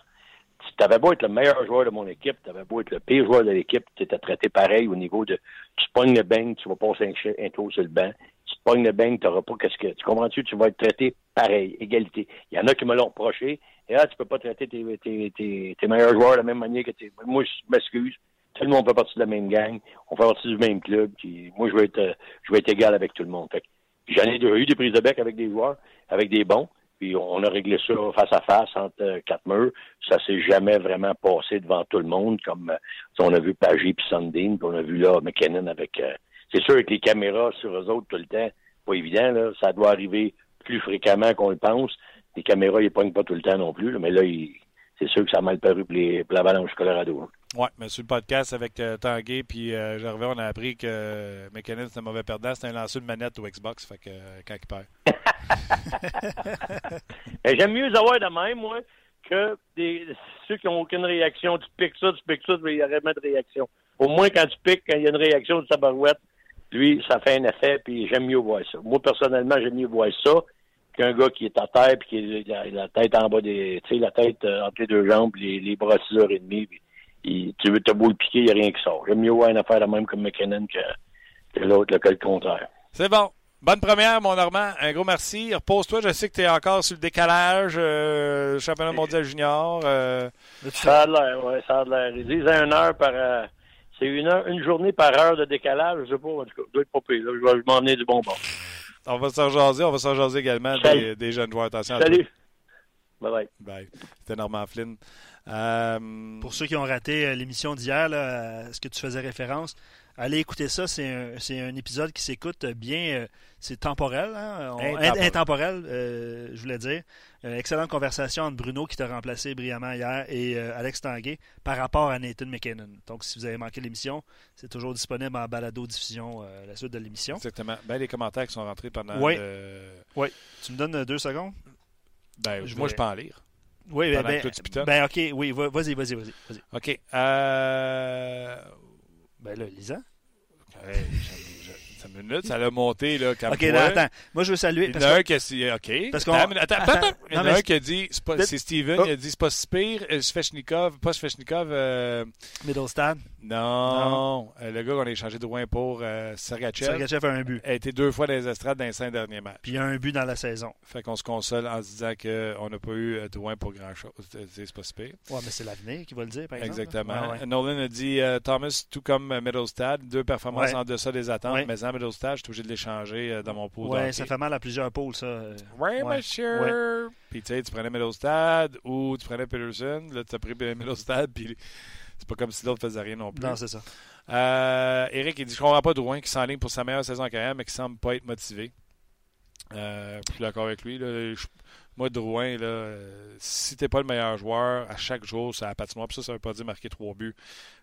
tu avais beau être le meilleur joueur de mon équipe, tu avais beau être le pire joueur de l'équipe, tu étais traité pareil au niveau de tu pognes le bang, tu vas passer un, un tour sur le banc. Tu te pognes le bang, tu n'auras pas qu'est-ce que. Tu comprends-tu? Tu vas être traité pareil, égalité. Il y en a qui me l'ont reproché. Et là, tu peux pas traiter tes, tes, tes, meilleurs joueurs de la même manière que tes. Moi, je m'excuse. Tout le monde fait partie de la même gang. On fait partie du même club. Moi, je vais être je être égal avec tout le monde. Fait j'en ai eu des prises de bec avec des joueurs, avec des bons. Puis on a réglé ça face à face entre euh, quatre murs. Ça s'est jamais vraiment passé devant tout le monde, comme euh, on a vu Pagé puis Sundin, puis on a vu là McKinnon avec. Euh, c'est sûr que les caméras sur eux autres tout le temps, pas évident. Là, ça doit arriver plus fréquemment qu'on le pense. Les caméras, ils pognent pas tout le temps non plus. mais là, c'est sûr que ça a mal paru pour, les, pour l'Avalanche Colorado. Hein. Oui, mais sur le podcast avec euh, Tanguay puis euh, on a appris que euh, McKinnon, c'est un mauvais perdant. C'est un lanceur de manette au Xbox, fait que euh, quand il perd. J'aime mieux avoir de même, moi, que des, ceux qui n'ont aucune réaction. Tu piques ça, tu piques ça, il n'y a rien de réaction. Au moins, quand tu piques, quand il y a une réaction de sa barouette, lui, ça fait un effet, puis j'aime mieux voir ça. Moi, personnellement, j'aime mieux voir ça qu'un gars qui est à terre, puis qui a la tête en bas des... Tu sais, la tête entre les deux jambes, les, les bras à 6 heures et tu veux te beau le piquer, il n'y a rien qui sort. J'aime mieux voir une affaire la même comme McKinnon que, que l'autre, que le contraire. C'est bon. Bonne première, mon Normand. Un gros merci. Repose-toi. Je sais que tu es encore sur le décalage. Euh, championnat mondial junior. Euh... Ça a l'air, oui, ça a l'air. Ils disent une heure par. Euh, c'est une, heure, une journée par heure de décalage. Je sais pas, en tout cas. doit être pas pire, là. Je vais m'emmener du bonbon. On va s'en jaser. On va s'en jaser également des, des, jeunes joueurs. Attention Salut. Bye bye. Bye. C'était Normand Flynn. Euh... Pour ceux qui ont raté l'émission d'hier, à ce que tu faisais référence, allez écouter ça. C'est un, un, épisode qui s'écoute bien. C'est temporel, hein? intemporel, intemporel euh, je voulais dire. Euh, excellente conversation entre Bruno, qui t'a remplacé brillamment hier, et euh, Alex Tanguay par rapport à Nathan McKinnon. Donc, si vous avez manqué l'émission, c'est toujours disponible en balado-diffusion la suite de l'émission. Exactement. Ben, les commentaires qui sont rentrés pendant. Oui. Oui. Tu me donnes deux secondes? Ben, moi, je peux en lire. Oui, ben, ben, ben, OK. Oui, vas-y, vas-y, vas-y. OK. Euh... Ben là, Lisa. Hey, minute, ça l'a monté, là, quand OK, attends. Moi, je veux saluer. Il y en a un qui a dit, OK. Parce qu'on... Attends, attends, attends. Il y en a un qui a dit, c'est Steven, oh. il a dit, c'est pas si pire. Euh, Svechnikov, pas Svechnikov. Euh... Middlestad. Non. non. Euh, le gars qu'on a échangé de loin pour euh, Sergachev. Sergachev a un but. A été deux fois dans les estrades dans les cinq derniers matchs. Puis il y a un but dans la saison. Fait qu'on se console en se disant qu'on n'a pas eu de loin pour grand-chose. C'est pas si pire. Ouais, mais c'est l'avenir qui va le dire, par exemple. Exactement. Ouais. Nolan a dit, Thomas, tout comme Middlestad, deux performances en deçà des attentes, mais en Middlestad, je suis obligé de l'échanger euh, dans mon pot. Oui, ça fait mal à plusieurs pôles, ça. Oui, ouais, monsieur. Ouais. Puis tu sais, tu prenais Middlestad ou tu prenais Peterson. Là, tu as pris Middlestad, puis c'est pas comme si l'autre faisait rien non plus. Non, c'est ça. Euh, Eric, il dit Je comprends pas Drouin qui s'enligne pour sa meilleure saison en carrière, mais qui semble pas être motivé. Euh, je suis d'accord avec lui. Là, je, moi, Drouin, là, euh, si t'es pas le meilleur joueur, à chaque jour, ça patinoire. Puis ça, ça veut pas dire marquer trois buts.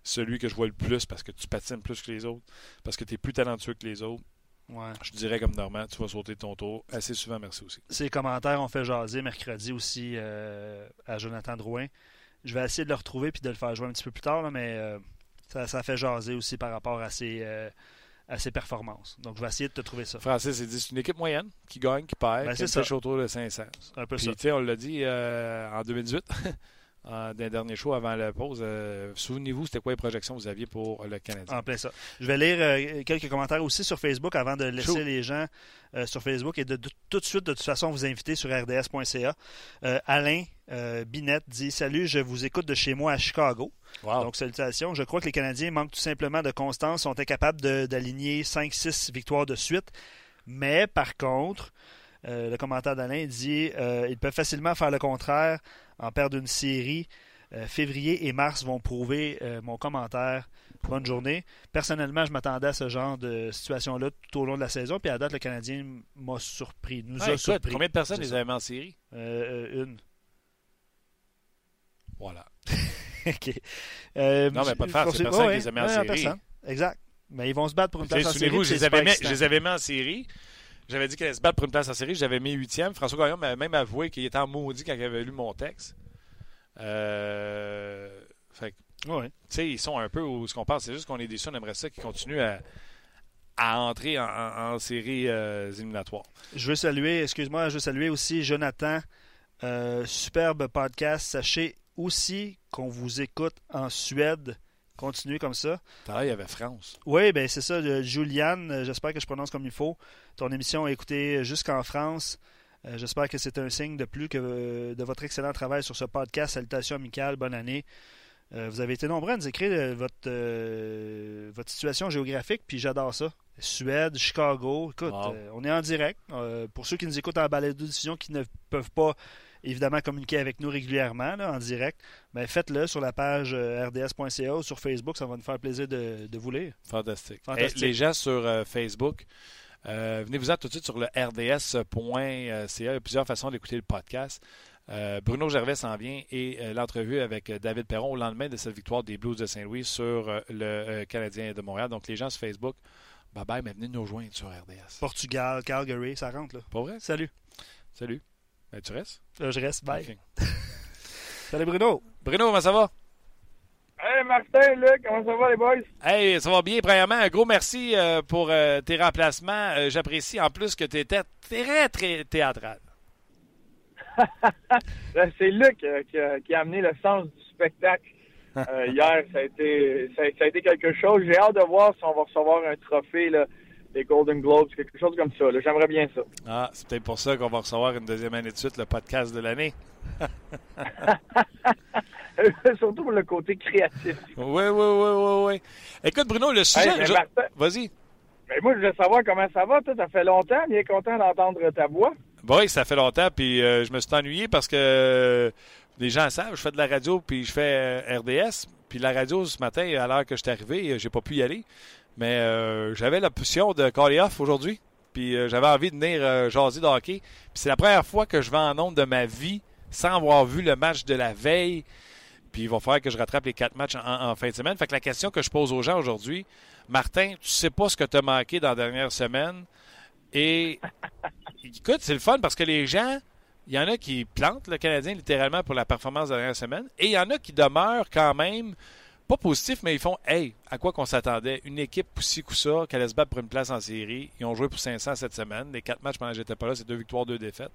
Celui que je vois le plus parce que tu patines plus que les autres, parce que tu es plus talentueux que les autres. Ouais. Je dirais comme Normand, tu vas sauter ton tour assez souvent, merci aussi. Ces commentaires ont fait jaser mercredi aussi euh, à Jonathan Drouin. Je vais essayer de le retrouver puis de le faire jouer un petit peu plus tard, là, mais euh, ça, ça, fait jaser aussi par rapport à ses, euh, à ses performances. Donc, je vais essayer de te trouver ça. Francis, dit c'est une équipe moyenne qui gagne, qui perd, ben, qui fait autour de 500. Un peu puis, ça. On l'a dit euh, en 2018. d'un dernier show avant la pause. Euh, souvenez-vous, c'était quoi les projections que vous aviez pour le Canadien? En plein ça. Je vais lire euh, quelques commentaires aussi sur Facebook avant de laisser les gens euh, sur Facebook et de, tout de suite, de toute façon, vous inviter sur rds.ca. Alain Binette dit Salut, je vous écoute de chez moi à Chicago. Donc, salutations. Je crois que les Canadiens manquent tout simplement de constance, sont incapables d'aligner 5-6 victoires de suite. Mais par contre, le commentaire d'Alain dit ils peuvent facilement faire le contraire en perdre une série. Euh, février et mars vont prouver euh, mon commentaire. Bonne journée. Personnellement, je m'attendais à ce genre de situation-là tout au long de la saison. Puis à date, le Canadien m'a surpris. Nous a surpris. Combien de personnes les avaient mis en série? Euh, Une. Voilà. OK. non, mais pas de faire. C'est personne qui les a mis en série. Personne. Exact. Mais ils vont se battre pour une place en série. je, les avais mis, je les avais mis en série. J'avais dit qu'elle allait se battre pour une place en série. J'avais mis huitième. François Gagnon m'avait même avoué qu'il était en maudit quand il avait lu mon texte. Euh... Fait ouais. Sais, ils sont un peu où ce qu'on pense. C'est juste qu'on est déçus. On aimerait ça qu'ils continuent à, à entrer en, en, série euh, éliminatoire. Je veux saluer, excuse-moi, je veux saluer aussi Jonathan. Euh, superbe podcast. Sachez aussi qu'on vous écoute en Suède continuer comme ça. il y avait France. Oui, ben c'est ça. Juliane, euh, j'espère que je prononce comme il faut. Ton émission est écoutée jusqu'en France. Euh, j'espère que c'est un signe de plus que euh, de votre excellent travail sur ce podcast. Salutations amicales, bonne année. vous avez été nombreux à nous écrire votre, votre situation géographique, puis j'adore ça. Suède, Chicago, écoute, on est en direct. pour ceux qui nous écoutent en balade de diffusion qui ne peuvent pas évidemment communiquer avec nous régulièrement en direct, ben, faites-le sur la page euh, rds.ca ou sur Facebook. Ça va nous faire plaisir de, vous lire. Fantastique. les gens sur euh, Facebook, euh, venez-vous-en tout de suite sur le rds.ca. Il y a plusieurs façons d'écouter le podcast. Bruno Gervais s'en vient et l'entrevue avec David Perron au lendemain de cette victoire des Blues de Saint-Louis sur le Canadien de Montréal. Donc, les gens sur Facebook, bye bye, mais venez nous rejoindre sur RDS. Portugal, Calgary, ça rentre là. Pas vrai? Salut. Salut. Ben, tu restes? Euh, je reste, bye. Salut Bruno. Bruno, comment ça va? Hey Martin, Luc, comment ça va les boys? Hey, ça va bien. Premièrement, un gros merci euh, pour euh, tes remplacements. J'apprécie en plus que tu étais très, très théâtral. Ben, c'est Luc qui a, qui, a, amené le sens du spectacle. hier, ça a, été, ça, a été quelque chose. J'ai hâte de voir si on va recevoir un trophée là, des Golden Globes, quelque chose comme ça. J'aimerais bien ça. Ah, c'est peut-être pour ça qu'on va recevoir une deuxième année de suite le podcast de l'année. Surtout pour le côté créatif. Oui, oui, oui, oui, oui. Écoute, Bruno, le sujet. Vas-y. Mais moi, je veux savoir comment ça va. Toi, ça fait longtemps. Bien content d'entendre ta voix. Oui, ça fait longtemps. Puis euh, je me suis ennuyé parce que euh, les gens savent, je fais de la radio puis je fais euh, RDS. Puis la radio ce matin, à l'heure que je suis arrivé, j'ai pas pu y aller. Mais j'avais la position de call off aujourd'hui. Puis j'avais envie de venir jaser de hockey. Puis c'est la première fois que je vais en nombre de ma vie sans avoir vu le match de la veille. Puis il va falloir que je rattrape les quatre matchs en, fin de semaine. Fait que la question que je pose aux gens aujourd'hui, Martin, tu sais pas ce que tu as manqué dans la dernière semaine? Et écoute, c'est le fun parce que les gens, il y en a qui plantent le Canadien littéralement pour la performance de la dernière semaine. Et il y en a qui demeurent quand même pas positifs, mais ils font Hey, à quoi qu'on s'attendait? Une équipe poussi coup ça, allait se battre pour une place en série. Ils ont joué pour 500 cette semaine. Les quatre matchs pendant que j'étais pas là, c'est deux victoires, deux défaites.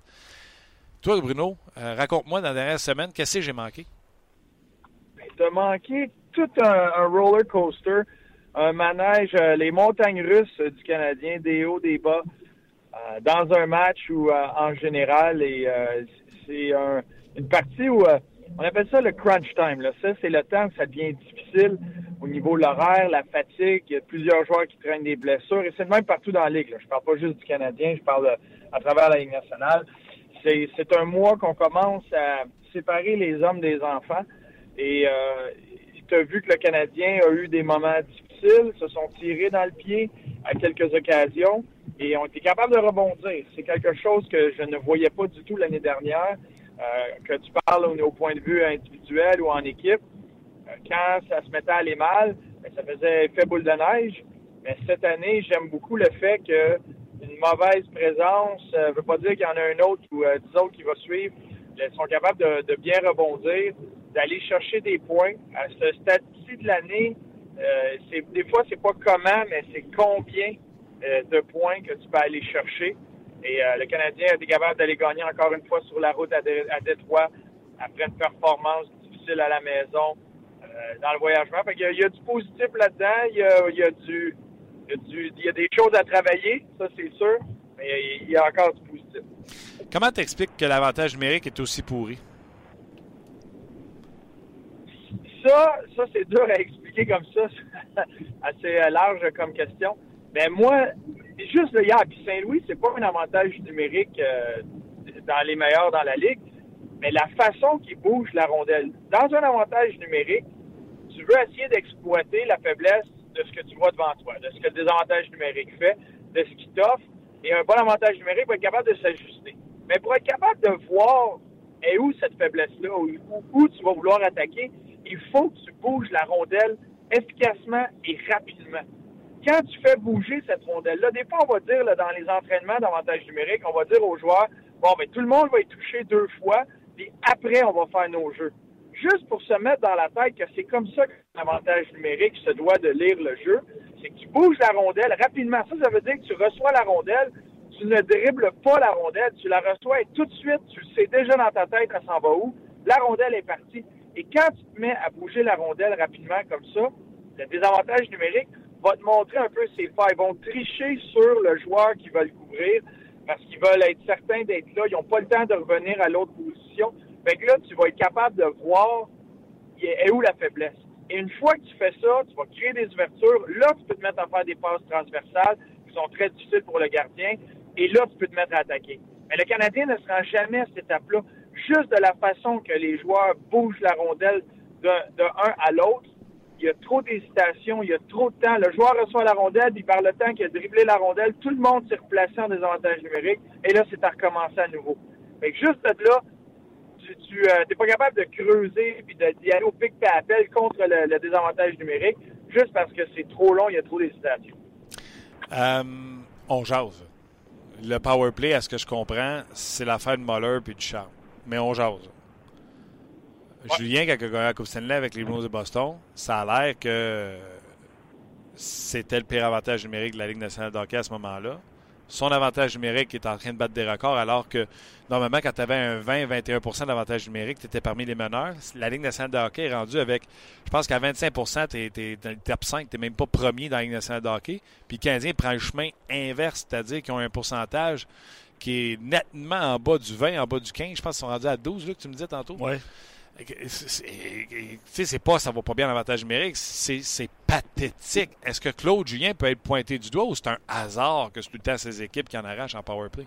Toi, Bruno, euh, raconte-moi dans la dernière semaine, qu'est-ce que j'ai manqué? Tu as manqué tout un, roller coaster, un manège, euh, les montagnes russes du Canadien, des hauts, des bas, euh, dans un match où, en général, c'est une partie où on appelle ça le crunch time. Ça, c'est le temps où ça devient difficile au niveau de l'horaire, la fatigue. Il y a plusieurs joueurs qui traînent des blessures. Et c'est le même partout dans la Ligue. Là. Je parle pas juste du Canadien, je parle à travers la Ligue nationale c'est un mois qu'on commence à séparer les hommes des enfants. Et euh, tu as vu que le Canadien a eu des moments difficiles, se sont tirés dans le pied à quelques occasions et ont été capables de rebondir. C'est quelque chose que je ne voyais pas du tout l'année dernière. Euh, que tu parles au, point de vue individuel ou en équipe, euh, quand ça se mettait à aller mal, ben, ça faisait effet boule de neige. Mais cette année, j'aime beaucoup le fait que une mauvaise présence ne euh, veut pas dire qu'il y en a un autre ou euh, dix autres qui va suivre. Ils sont capables de, bien rebondir, d'aller chercher des points. À ce stade-ci de l'année, c'est des fois, c'est pas comment, mais c'est combien de points que tu peux aller chercher. Et le Canadien a été capable d'aller gagner encore une fois sur la route à, Détroit après une performance difficile à la maison dans le voyagement. il, y a, du positif là-dedans. il y a du il y a des choses à travailler, ça c'est sûr, mais il y a encore du positif. Comment t'expliques que l'avantage numérique est aussi pourri? Ça, ça c'est dur à expliquer comme ça, assez large comme question. Mais moi, juste le hier, puis Saint-Louis, c'est pas un avantage numérique euh, dans les meilleurs dans la ligue, mais la façon qu'il bouge la rondelle. Dans un avantage numérique, tu veux essayer d'exploiter la faiblesse de ce que tu vois devant toi, de ce que le désavantage numérique fait, de ce qu'il t'offre. Et un bon avantage numérique va être capable de s'ajuster. Mais pour être capable de voir où cette faiblesse-là, où, tu vas vouloir attaquer, il faut que tu bouges la rondelle efficacement et rapidement. Quand tu fais bouger cette rondelle-là, des fois, on va dire dans les entraînements d'avantage numérique, on va dire aux joueurs, bon, ben, tout le monde va y toucher deux fois, puis après, on va faire nos jeux juste pour se mettre dans la tête que c'est comme ça que l'avantage numérique se doit de lire le jeu, c'est que tu bouges la rondelle rapidement. Ça, ça veut dire que tu reçois la rondelle, tu ne dribbles pas la rondelle, tu la reçois et tout de suite, tu sais déjà dans ta tête, elle s'en va où? La rondelle est partie. Et quand tu te mets à bouger la rondelle rapidement comme ça, le désavantage numérique va te montrer un peu ses failles. Ils vont tricher sur le joueur qui va le couvrir parce qu'ils veulent être certains d'être là. Ils n'ont pas le temps de revenir à l'autre position. Fait que là, tu vas être capable de voir est où la faiblesse. Et une fois que tu fais ça, tu vas créer des ouvertures. Là, tu peux te mettre à faire des passes transversales qui sont très difficiles pour le gardien. Et là, tu peux te mettre à attaquer. Mais le Canadien ne sera jamais à cette étape-là. Juste de la façon que les joueurs bougent la rondelle de, de à l'autre, il y a trop d'hésitation, il y a trop de temps. Le joueur reçoit la rondelle, puis par le temps qu'il a dribblé la rondelle, tout le monde s'est replacé en désavantage numérique. Et là, c'est à recommencer à nouveau. Que juste de là, tu n'es euh, pas capable de creuser et d'y aller au pic et appel contre le, désavantage numérique juste parce que c'est trop long, il y a trop d'hésitation. Euh, on jase. Le power play, à ce que je comprends, c'est l'affaire de Muller et du Charles. Mais on jase. Julien, quand il a gagné la Coupe Stanley avec les Blues de Boston, ça a l'air que c'était le pire avantage numérique de la Ligue nationale d'hockey à ce moment-là. son avantage numérique est en train de battre des records, alors que normalement, quand tu avais un 20-21% d'avantage numérique, tu étais parmi les meneurs. La Ligue nationale de hockey est rendue avec, je pense qu'à 25 tu es, dans le top 5, tu n'es même pas premier dans la Ligue nationale de hockey. Puis le Canadien prend le chemin inverse, c'est-à-dire qu'ils ont un pourcentage qui est nettement en bas du 20, en bas du 15. Je pense qu'ils sont rendus à 12, là, que tu me disais tantôt. C'est pas ça va pas bien l'avantage numérique, c'est pathétique. Est-ce que Claude Julien peut être pointé du doigt ou c'est un hasard que c'est tout le temps ses équipes qui en arrachent en powerplay?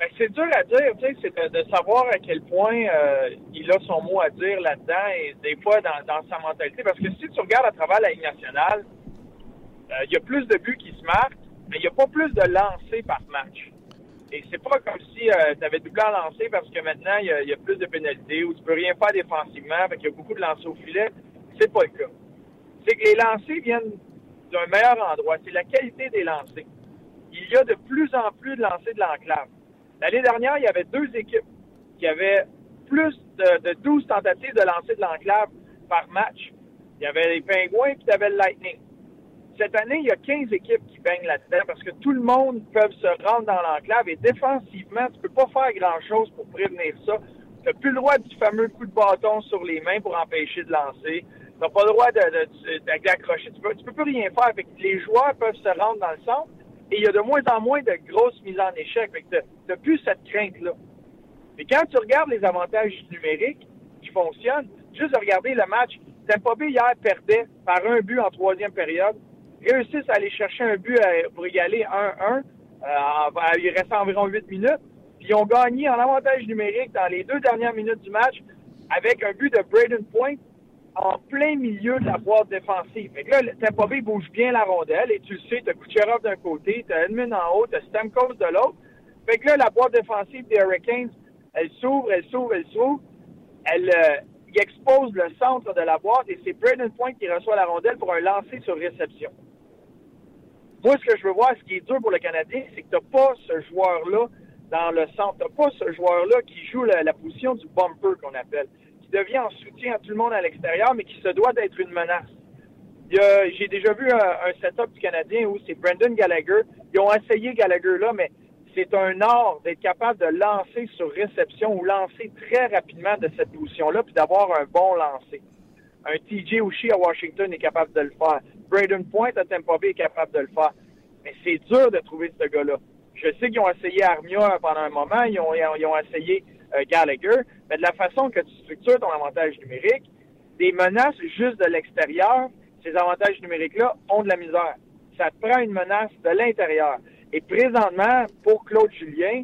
Ben, c'est dur à dire, c'est de, savoir à quel point euh, il a son mot à dire là-dedans et des fois dans, sa mentalité. Parce que si tu regardes à travers la Ligue nationale, euh, il y a plus de buts qui se marquent, mais il n'y a pas plus de lancers par match. Et c'est pas comme si euh, tu avais lancer parce que maintenant, il y, a, plus de pénalités ou tu peux rien faire défensivement, fait qu'il y a beaucoup de lancers au filet. C'est pas le cas. C'est que les lancers viennent d'un meilleur endroit. C'est la qualité des lancers. Il y a de plus en plus de lancers de l'enclave. L'année dernière, il y avait deux équipes qui avaient plus de, de 12 tentatives de lancer de l'enclave par match. Il y avait les Pingouins puis il y avait le Lightning cette année, il y a 15 équipes qui baignent là-dedans parce que tout le monde peut se rendre dans l'enclave et défensivement, tu peux pas faire grand-chose pour prévenir ça. Tu n'as plus le droit du fameux coup de bâton sur les mains pour empêcher de lancer. Tu n'as pas le droit d'accrocher. Tu peux, peux plus rien faire. les joueurs peuvent se rendre dans le centre et il y a de moins en moins de grosses mises en échec. Tu n'as plus cette crainte-là. Mais quand tu regardes les avantages numériques qui fonctionnent, juste regarder le match, Tampa hier perdait par un but en troisième période réussissent à aller chercher un but pour égaler 1-1. Euh, il restait environ 8 minutes. Puis ils ont gagné en avantage numérique dans les deux dernières minutes du match avec un but de Braden Point en plein milieu de la boîte défensive. Fait que là, Tampa Bay bouge bien la rondelle et tu le sais, t'as Kucherov d'un côté, t'as Edmund en haut, t'as Stamkos de l'autre. Fait que là, la boîte défensive des Hurricanes, elle s'ouvre, elle s'ouvre, elle s'ouvre. Elle, euh, expose le centre de la boîte et c'est Braden Point qui reçoit la rondelle pour un lancer sur réception. Moi, ce que je veux voir, ce qui est dur pour le Canadien, c'est que tu n'as pas ce joueur-là dans le centre. Tu n'as pas ce joueur-là qui joue la, position du bumper qu'on appelle, qui devient en soutien à tout le monde à l'extérieur, mais qui se doit d'être une menace. J'ai déjà vu un, setup du Canadien où c'est Brendan Gallagher. Ils ont essayé Gallagher là, mais c'est un art d'être capable de lancer sur réception ou lancer très rapidement de cette position-là, puis d'avoir un bon lancer. Un TJ Oshie à Washington est capable de le faire. Braden Point à Tampa Bay est capable de le faire. Mais c'est dur de trouver ce gars-là. Je sais qu'ils ont essayé Armia pendant un moment, ils ont, essayé euh, Gallagher, mais de la façon que tu structures ton avantage numérique, des menaces juste de l'extérieur, ces avantages numériques-là ont de la misère. Ça te prend une menace de l'intérieur. Et présentement, pour Claude Julien,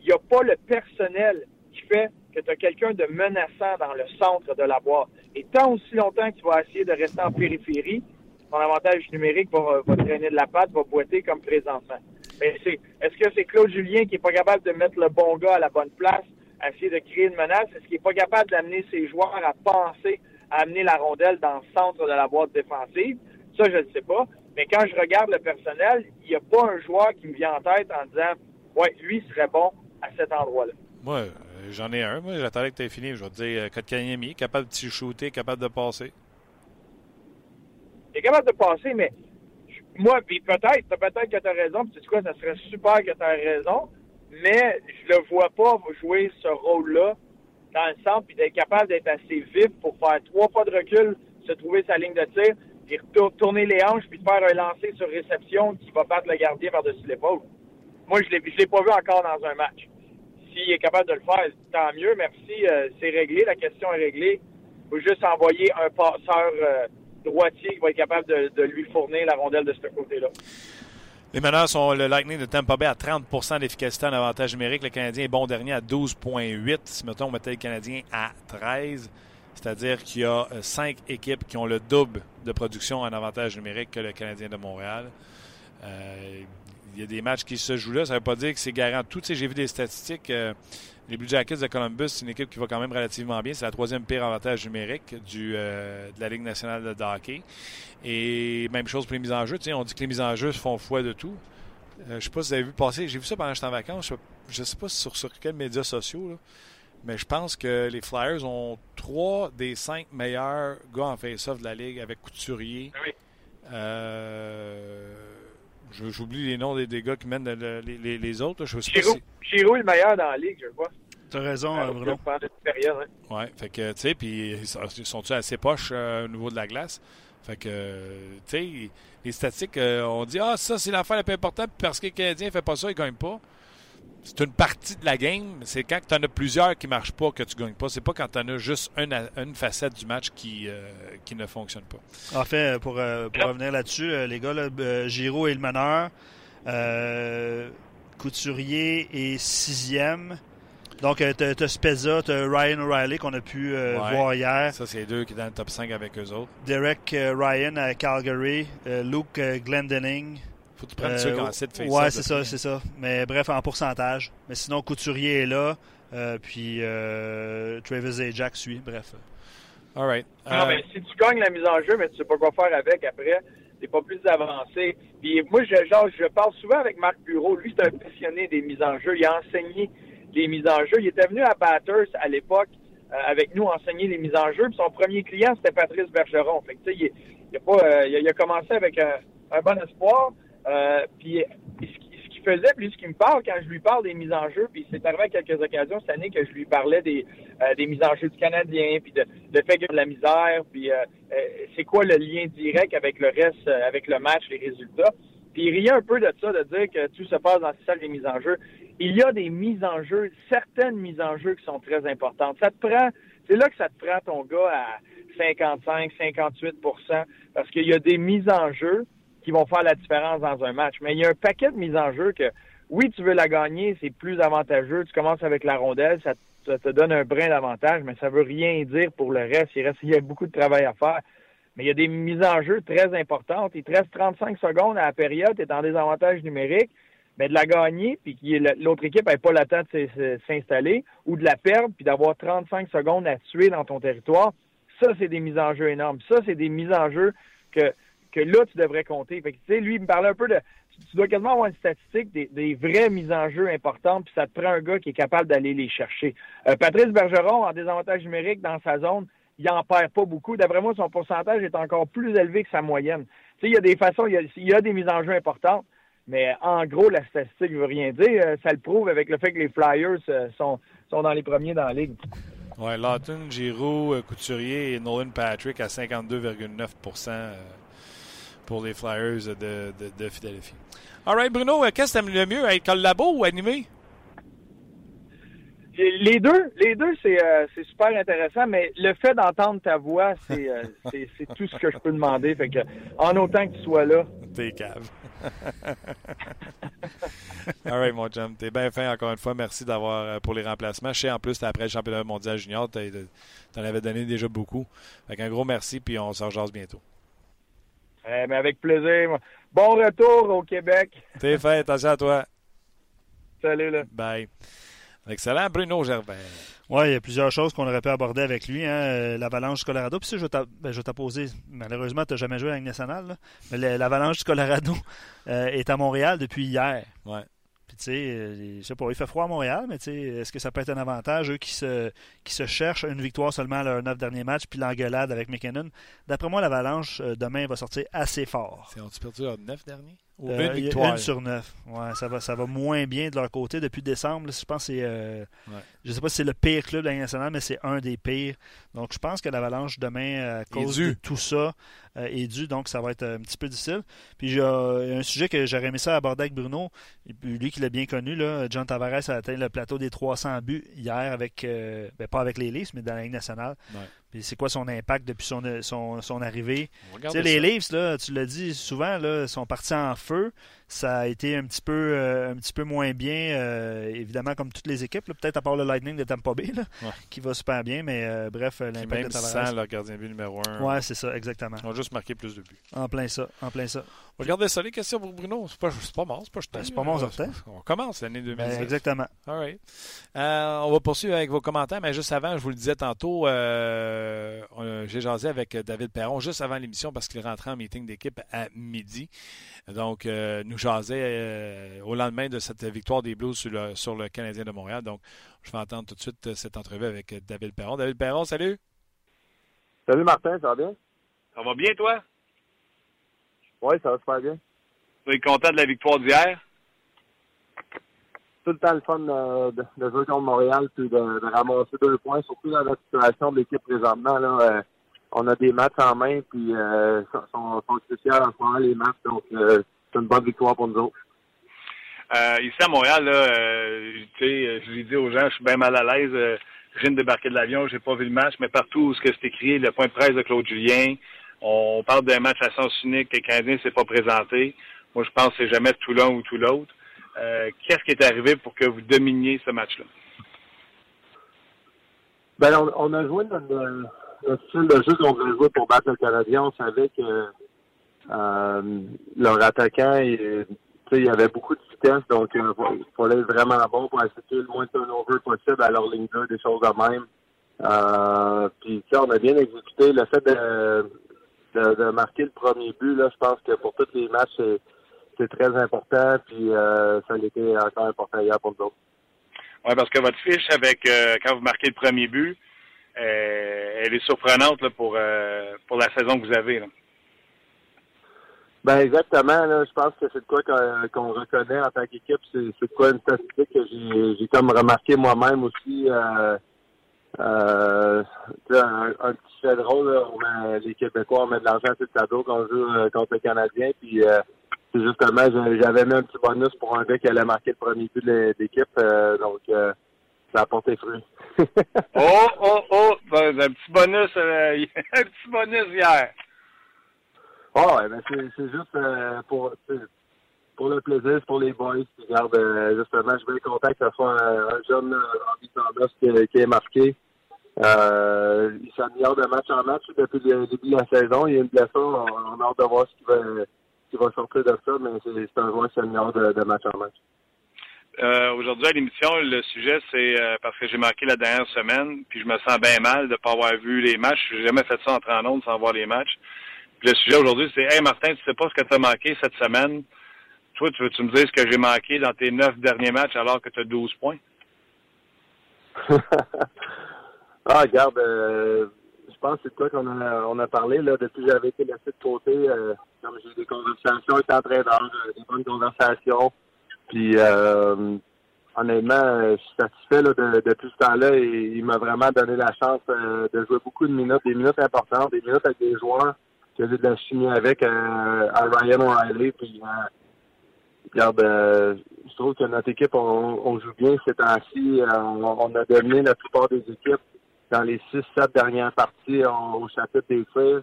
il n'y a pas le personnel qui fait que tu as quelqu'un de menaçant dans le centre de la boîte. Et tant aussi longtemps qu'il va essayer de rester en périphérie, son avantage numérique va, traîner de la patte, va boiter comme présentement. C'est, est-ce que c'est Claude Julien qui est pas capable de mettre le bon gars à la bonne place, à essayer de créer une menace? Est-ce qu'il est pas capable d'amener ses joueurs à penser à amener la rondelle dans le centre de la boîte défensive? Ça, je ne sais pas. Mais quand je regarde le personnel, il n'y a pas un joueur qui me vient en tête en disant, ouais, lui serait bon à cet endroit-là. Moi, euh, j'en ai un. Moi, j'attendais que tu aies fini. Je vais te dire, euh, Kotkaniemi, capable de shooter, capable de passer il est capable de passer, mais moi, puis peut-être, peut-être que tu as raison, puis tu sais quoi, ça serait super que tu aies raison, mais je le vois pas jouer ce rôle-là dans le centre, puis d'être capable d'être assez vif pour faire trois pas de recul, se trouver sa ligne de tir, puis tourner les hanches, puis faire un lancer sur réception qui va battre le gardien par-dessus l'épaule. Moi, je l'ai pas vu encore dans un match. S'il est capable de le faire, tant mieux, merci, euh, c'est réglé, la question est réglée. Il faut juste envoyer un passeur... Euh, droitier qui va être capable de, lui fournir la rondelle de ce côté-là. Les meneurs sont le Lightning de Tampa Bay à 30% d'efficacité en avantage numérique. Le Canadien est bon dernier à 12,8. Si mettons, on mettait le Canadien à 13, c'est-à-dire qu'il y a euh, cinq équipes qui ont le double de production en avantage numérique que le Canadien de Montréal. Euh, il y a des matchs qui se jouent là. Ça ne veut pas dire que c'est garant tout. J'ai vu des statistiques. Euh, les Blue Jackets de Columbus, c'est une équipe qui va quand même relativement bien. C'est la troisième pire avantage numérique du, euh, de la Ligue nationale de hockey. Et même chose pour les mises en jeu. on dit que les mises en jeu font foi de tout. Euh, je ne sais pas si vous avez vu passer. J'ai vu ça pendant que j'étais en vacances. Je ne sais pas sur, sur quels médias sociaux. mais je pense que les Flyers ont trois des cinq meilleurs gars en face-off de la Ligue avec Couturier. Ah oui. Euh, J'oublie les noms des, des, gars qui mènent les, les, autres. Je sais Chirou, si... est le meilleur dans la ligue, je vois. Tu as raison, euh, Bruno. Période, hein. Ouais, fait que, tu sais, puis ils sont-ils assez poches euh, au niveau de la glace? Fait que, tu sais, les statistiques, euh, on dit, ah, ça, c'est l'affaire la plus importante, parce que les Canadiens ne fait pas ça, ils ne gagnent pas. C'est une partie de la game. C'est quand tu en as plusieurs qui ne marchent pas que tu ne gagnes pas. C'est pas quand tu en as juste une, une, facette du match qui, qui ne fonctionne pas. En fait, pour, pour revenir là-dessus, les gars, là, Giro est le meneur. Couturier est sixième. Donc, euh, tu as, Spezza, tu as Ryan O'Reilly qu'on a pu euh, voir hier. Ça, c'est deux qui sont dans le top 5 avec eux autres. Derek euh, Ryan à Calgary, Luke Glendening. Faut que tu prennes ceux qui ont assez de Ouais, c'est ça, c'est ça. Mais bref, en pourcentage. Mais sinon, Couturier est là. puis Travis et Jack suit. Bref. All right. Non, mais si tu gagnes la mise en jeu, mais tu sais pas quoi faire avec après, t'es pas plus avancé. Puis moi, je, genre, je parle souvent avec Marc Bureau. Lui, c'est un passionné des mises en jeu. Il a enseigné les mises en jeu. Il était venu à Batters à l'époque euh, avec nous enseigner les mises en jeu. Puis son premier client, c'était Patrice Bergeron. Fait que, il, il, a pas, euh, il, a, commencé avec un, bon espoir. Euh, puis ce qu'il faisait, puis ce qui me parle quand je lui parle des mises en jeu, puis c'est arrivé à quelques occasions cette année que je lui parlais des, des mises en jeu du Canadien, puis de, de fait que de la misère, puis c'est quoi le lien direct avec le reste, avec le match, les résultats? Puis il riait un peu de ça, de dire que tout se passe dans cette salle des mises en jeu il y a des mises en jeu, certaines mises en jeu qui sont très importantes. Ça te prend, c'est là que ça te prend ton gars à 55, 58% parce qu'il y a des mises en jeu qui vont faire la différence dans un match. Mais il y a un paquet de mises en jeu que, oui, tu veux la gagner, c'est plus avantageux. Tu commences avec la rondelle, ça, te donne un brin d'avantage, mais ça veut rien dire pour le reste. Il reste, il y a beaucoup de travail à faire. Mais il y a des mises en jeu très importantes. Il te reste 35 secondes à la période, tu es en désavantage numérique mais de la gagner, puis que l'autre équipe n'ait pas le temps de s'installer, ou de la perdre, puis d'avoir 35 secondes à tuer dans ton territoire, ça, c'est des mises en jeu énormes. Ça, c'est des mises en jeu que, que là, tu devrais compter. Tu lui, il me parlait un peu de... Tu dois quasiment avoir une statistique des, vraies mises en jeu importantes, puis ça te prend un gars qui est capable d'aller les chercher. Euh, Patrice Bergeron, en désavantage numérique dans sa zone, il n'en perd pas beaucoup. D'après moi, son pourcentage est encore plus élevé que sa moyenne. Il y a des façons, il y a, des mises en jeu importantes, mais en gros, la statistique ne veut rien dire. Euh, ça le prouve avec le fait que les Flyers euh, sont, dans les premiers dans la ligue. Oui, Lawton, Giroux, Couturier et Nolan Patrick à 52,9 pour les Flyers de, de, de Philadelphie. All right, Bruno, qu'est-ce que tu aimes le mieux, être labo ou animé? Les deux, les deux, c'est super intéressant, mais le fait d'entendre ta voix, c'est tout ce que je peux demander. Fait que, en autant que tu sois là. T'es cave. All right, mon chum. T'es bien fin encore une fois. Merci d'avoir euh, pour les remplacements. Je sais en plus, après le championnat mondial junior, t'en avais donné déjà beaucoup. Fait un gros merci, puis on se rejase bientôt. Eh, mais avec plaisir. Bon retour au Québec. T'es fait. Attention à toi. Salut, là. Bye. Excellent, Bruno Gervais. Oui, il y a plusieurs choses qu'on aurait pu aborder avec lui. Hein. Euh, l'avalanche du Colorado. Puis ça, je vais ben, t'apposer. Malheureusement, tu n'as jamais joué à la nationale. Mais l'avalanche du Colorado euh, est à Montréal depuis hier. Ouais. Puis tu sais, euh, je sais pas, il fait froid à Montréal, mais tu sais, est-ce que ça peut être un avantage, eux qui se, qui se cherchent une victoire seulement à leurs neuf derniers matchs, puis l'engueulade avec McKinnon? D'après moi, l'avalanche, demain, va sortir assez fort. Ont-ils perdu leurs neuf derniers? Une victoire. Une sur neuf. Ouais, ça va, ça va moins bien de leur côté depuis décembre. je pense que c'est. Euh, je sais pas si c'est le pire club de la nationale, mais c'est un des pires. Donc je pense que l'Avalanche demain, à cause de tout ça, euh, est dû. Donc ça va être un petit peu difficile. Puis il y a un sujet que j'aurais aimé ça aborder avec Bruno. lui qui l'a bien connu, là, John Tavares a atteint le plateau des 300 buts hier avec. Euh, ben, pas avec les Leafs, mais dans la Ligue nationale c'est quoi son impact depuis son, son, son arrivée? les Leafs, là, tu l'as dit souvent, là, sont partis en feu ça a été un petit peu, euh, un petit peu moins bien, euh, évidemment, comme toutes les équipes, peut-être à part le Lightning de Tampa Bay, qui va super bien, mais euh, bref, l'impact de Tavares. sans leur gardien but numéro un. Ouais, c'est ça, exactement. Ils ont juste marqué plus de buts. En plein ça, en plein ça. Regardez ça, les questions pour Bruno. C'est pas, pas mort, c'est pas ben, C'est pas mort. On commence l'année 2010. Ben, exactement. All right. on va poursuivre avec vos commentaires, mais juste avant, je vous le disais tantôt, j'ai jasé avec David Perron juste avant l'émission parce qu'il rentrait en meeting d'équipe à midi. Donc, nous jasait euh, au lendemain de cette victoire des Blues sur le, sur le Canadien de Montréal. Donc, je vais entendre tout de suite euh, cette entrevue avec euh, David Perron. David Perron, salut. Salut Martin, ça va bien? Ça va bien, toi? Oui, ça va super bien. Vous êtes content de la victoire d'hier? Tout le temps le fun de, de, jouer contre Montréal puis de, de, ramasser deux points, surtout dans la situation de l'équipe présentement. Là, euh, on a des matchs en main, puis euh, sont, sont spéciaux en ce moment, les matchs. Donc, euh, c'est une bonne victoire pour nous autres. Euh, ici à Montréal, là, euh, je l'ai dit aux gens, je suis bien mal à l'aise. Euh, je viens de débarquer de l'avion, j'ai pas vu le match, mais partout où c'est écrit, le point de presse de Claude Julien, on parle d'un match à sens unique que le Canadien ne s'est pas présenté. Moi, je pense que c'est jamais tout l'un ou tout l'autre. Euh, Qu'est-ce qui est arrivé pour que vous dominiez ce match-là? Ben, on, on, a joué notre, notre style jeu qu'on voulait jouer pour battre le Canadien. On savait que euh, leur attaquant, il, y avait beaucoup de vitesse, donc il euh, fallait être vraiment bon pour assister le moins de turnover possible à leur ligne 2, des choses de même. Euh, puis on a bien exécuté. Le fait de, marquer le premier but, là, je pense que pour tous les matchs, c'est très important. Puis euh, ça a été encore important hier pour nous autres. Oui, parce que votre fiche avec euh, quand vous marquez le premier but, euh, elle est surprenante pour, euh, pour la saison que vous avez. Ben exactement. Je pense que c'est de quoi qu'on reconnaît en tant qu'équipe. C'est de quoi une statistique que j'ai comme remarqué moi-même aussi. Euh, euh, un, petit fait drôle, les Québécois, on met de l'argent sur le tableau quand on joue euh, contre le Canadien. Puis euh, justement, j'avais mis un petit bonus pour un gars qui allait marquer le premier but de l'équipe. Euh, donc euh, ça a porté fruit. oh, oh, oh! Un petit bonus, euh, un petit bonus hier. Oh, ouais, ben c'est juste euh, pour pour le plaisir, pour les boys qui regardent euh, justement, je bien content que ce soit un, un jeune Henri qui, qui est marqué. Euh, il s'améliore de match en match depuis le début de la saison. Il y a une blessure, on, on a hâte de voir ce qui va, qui va sortir de ça, mais c'est un joueur qui s'améliore de, de match en match. Euh, Aujourd'hui à l'émission, le sujet c'est euh, parce que j'ai marqué la dernière semaine, puis je me sens bien mal de ne pas avoir vu les matchs. Je n'ai jamais fait ça en 30 sans voir les matchs. Puis le sujet aujourd'hui, c'est Hey Martin, tu sais pas ce que tu as manqué cette semaine. Toi, tu veux-tu me dire ce que j'ai manqué dans tes neuf derniers matchs alors que tu as 12 points? ah, regarde, euh, je pense que c'est toi qu'on a, on a parlé là, depuis que j'avais été laissé de côté. Euh, comme j'ai eu des conversations avec l'entraîneur, des bonnes conversations. Puis euh, honnêtement, je suis satisfait là, de, depuis ce temps-là. Et il m'a vraiment donné la chance euh, de jouer beaucoup de minutes, des minutes importantes, des minutes avec des joueurs que j'ai de la chimie avec euh, à Ryan O'Reilly. Puis euh, regarde, euh, je trouve que notre équipe, on, on joue bien ces temps-ci. Euh, on, a dominé la plupart des équipes dans les six, sept dernières parties au chapitre des tirs.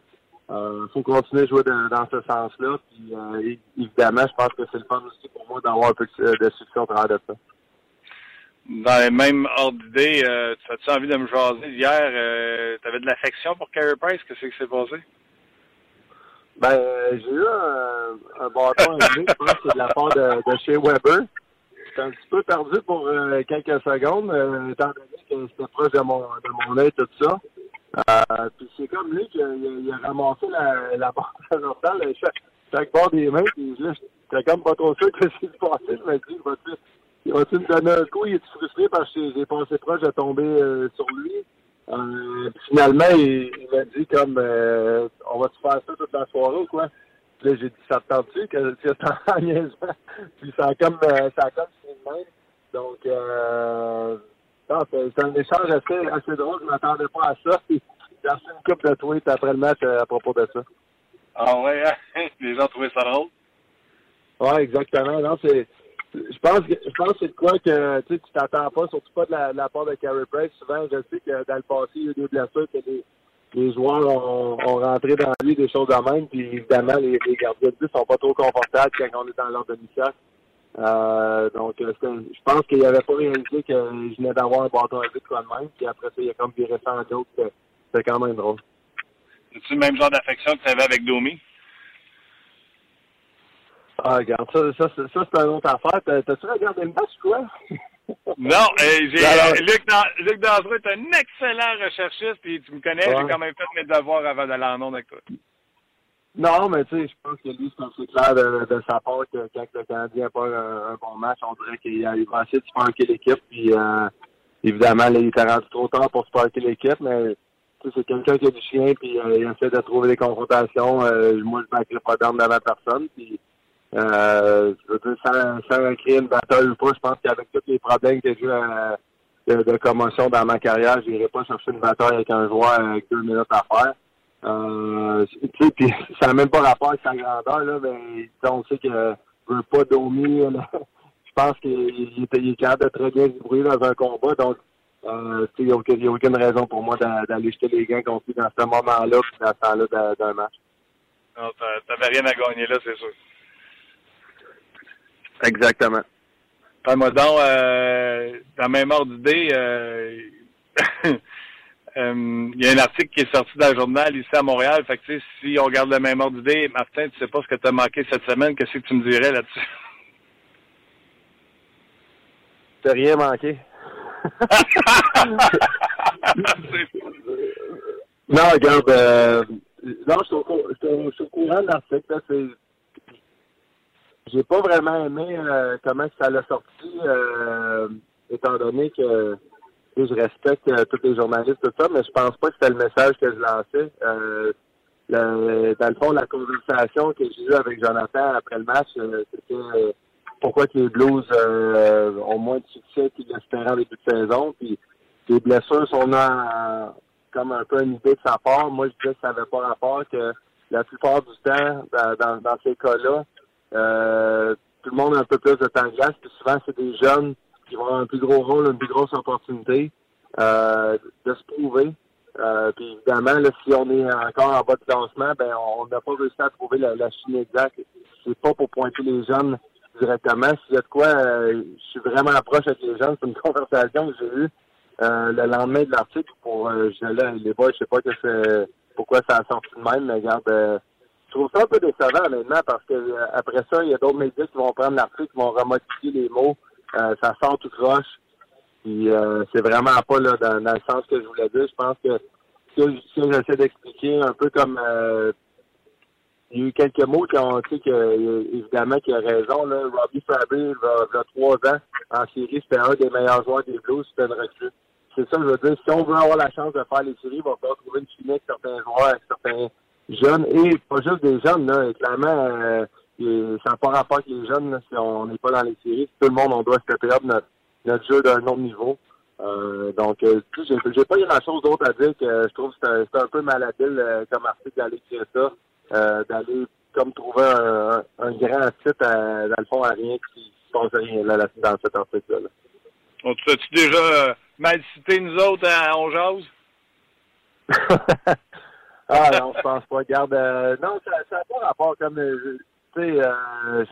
Il euh, faut continuer à jouer de, dans ce sens-là. Puis euh, évidemment, je pense que c'est le fun aussi pour moi d'avoir un peu de, succès au travers de ça. Dans les mêmes ordres d'idée, euh, tu as-tu envie de me jaser hier? Euh, tu avais de l'affection pour Carey Price? Qu'est-ce qui s'est passé? Ben, j'ai eu un, un bâton je pense que c'est de la part de, de chez Weber. J'étais un petit peu perdu pour euh, quelques secondes, étant donné que c'était proche de mon, de mon œil, tout ça. Euh, puis c'est comme lui qui a, il a ramassé la, la barre chaque, chaque bord des mains, puis là, j'étais comme pas trop sûr que c'est passé. Je me dis, va-tu il va-tu me donner un coup? Il est frustré parce que j'ai passé proche de tomber euh, sur lui? Euh, finalement, il, m'a dit comme euh, on va-tu faire ça toute la soirée ou quoi? Puis là, j'ai dit ça te tente-tu que tu es en? Puis ça a comme euh, ça a comme de même. Donc euh, c'est un échange assez, assez drôle, je ne m'attendais pas à ça. J'ai reçu une couple de tweets après le match à propos de ça. Ah ouais, les gens trouvaient ça drôle? Ouais, exactement. Non, c'est je pense que je pense que c'est quoi que tu tu t'attends pas, surtout pas de la, de la part de Carey Price. Souvent, je sais que dans le passé, il y a eu des blessures que les, les joueurs ont, ont rentré dans lui des choses de même. Puis évidemment, les, les gardiens de but sont pas trop confortables quand on est dans leur demi-cercle. Euh, donc, je pense qu'il avait pas réalisé que je venais d'avoir un bâton à but quoi de même. Puis après ça, il a comme viré ça en joke. C'était quand même drôle. C'est-tu le même genre d'affection que tu avais avec Domi? Ah, regarde, ça, ça, ça, ça c'est une autre affaire. T'as-tu regardé le match, quoi? non, euh, j'ai, Alors, Luc, Luc Dangereux est un excellent recherchiste, puis tu me connais, ouais. j'ai quand même fait mes devoirs avant d'aller en onde avec toi. Non, mais tu sais, je pense que lui, c'est assez clair de, de sa part que quand le Canadien n'a pas un, un, bon match, on dirait qu'il va essayer de sparker l'équipe, puis euh, évidemment, là, il était rendu trop tard pour sparker l'équipe, mais c'est quelqu'un qui a du chien, puis euh, il essaie de trouver des confrontations. Euh, moi, je ne manquerai pas d'armes devant personne, puis Euh, je veux dire, sans, sans créer une bataille ou pas, je pense qu'avec tous les problèmes que j'ai eu euh, de, de, commotion dans ma carrière, je n'irai pas chercher une bataille avec un joueur avec deux minutes à faire. Euh, tu sais, puis ça n'a même pas rapport avec sa grandeur, là, mais on sait que je veux pas Domi. je pense qu'il est, capable de très bien se débrouiller dans un combat, donc euh, il n'y a, a, aucune raison pour moi d'aller jeter les gains contre lui dans ce moment-là puis dans ce temps-là d'un match. Non, t'avais rien à gagner là, c'est sûr. Exactement. Parle-moi donc, euh, dans la même ordre d'idée, euh, euh, il y a un article qui est sorti dans le journal ici à Montréal. Fait que, si on regarde le même ordre d'idée, Martin, tu sais pas ce que tu as manqué cette semaine, qu'est-ce que tu me dirais là-dessus? T'as rien manqué. non, regarde, euh, non, je suis au, courant de l'article. J'ai pas vraiment aimé euh, comment ça l'a sorti, euh, étant donné que je respecte euh, tous les journalistes, tout ça, mais je pense pas que c'était le message que je lançais. Euh, dans le fond, la conversation que j'ai eue avec Jonathan après le match, c'était pourquoi les Blues ont moins de succès qu'ils l'espéraient en début de saison. Puis les blessures sont là comme un peu une idée de sa part. Moi, je disais que ça n'avait pas rapport, que la plupart du temps, dans, dans ces cas-là, euh, tout le monde a un peu plus de temps de glace, puis souvent, c'est des jeunes qui vont avoir un plus gros rôle, une plus grosse opportunité euh, de se prouver. Euh, puis évidemment, là, si on est encore en bas de classement, ben on n'a pas réussi à trouver la, la chimie exacte. C'est pas pour pointer les jeunes directement. S'il y a de quoi, euh, je suis vraiment approche avec les jeunes. C'est une conversation que j'ai eue euh, le lendemain de l'article pour euh, je, là, les boys, je sais pas que c'est pourquoi ça a sorti de même, mais regarde, je trouve ça un peu décevant, honnêtement, parce que euh, après ça, il y a d'autres médias qui vont prendre l'article, qui vont remodifier les mots. Euh, ça sort tout croche. Puis euh, c'est vraiment pas là dans, le sens que je voulais dire. Je pense que si, j'essaie d'expliquer un peu comme il y a eu quelques mots qui ont dit que évidemment qu'il a raison. Là. Robbie Fabry, il a trois ans, en série, c'était un des meilleurs joueurs des Blues, c'était une recrue. C'est ça que je veux dire. Si on veut avoir la chance de faire les séries, il va falloir trouver une chimie avec certains joueurs, avec certains jeunes et pas juste des jeunes, là. clairement, euh, ça n'a pas rapport avec les jeunes si on n'est pas dans les séries. Tout le monde, on doit stepper up notre, notre jeu d'un autre niveau. Euh, donc, euh, j'ai pas grand chose d'autre à dire que je trouve que c'est un, peu malhabile euh, comme article d'aller créer ça, euh, d'aller comme trouver un, un, grand titre à, dans le fond à rien qui se passe rien là, dans cet article-là. On tu déjà mal cité nous autres à On Jase? Ah non, je pense pas. Garde, euh, non, ça n'a pas rapport comme tu sais, euh,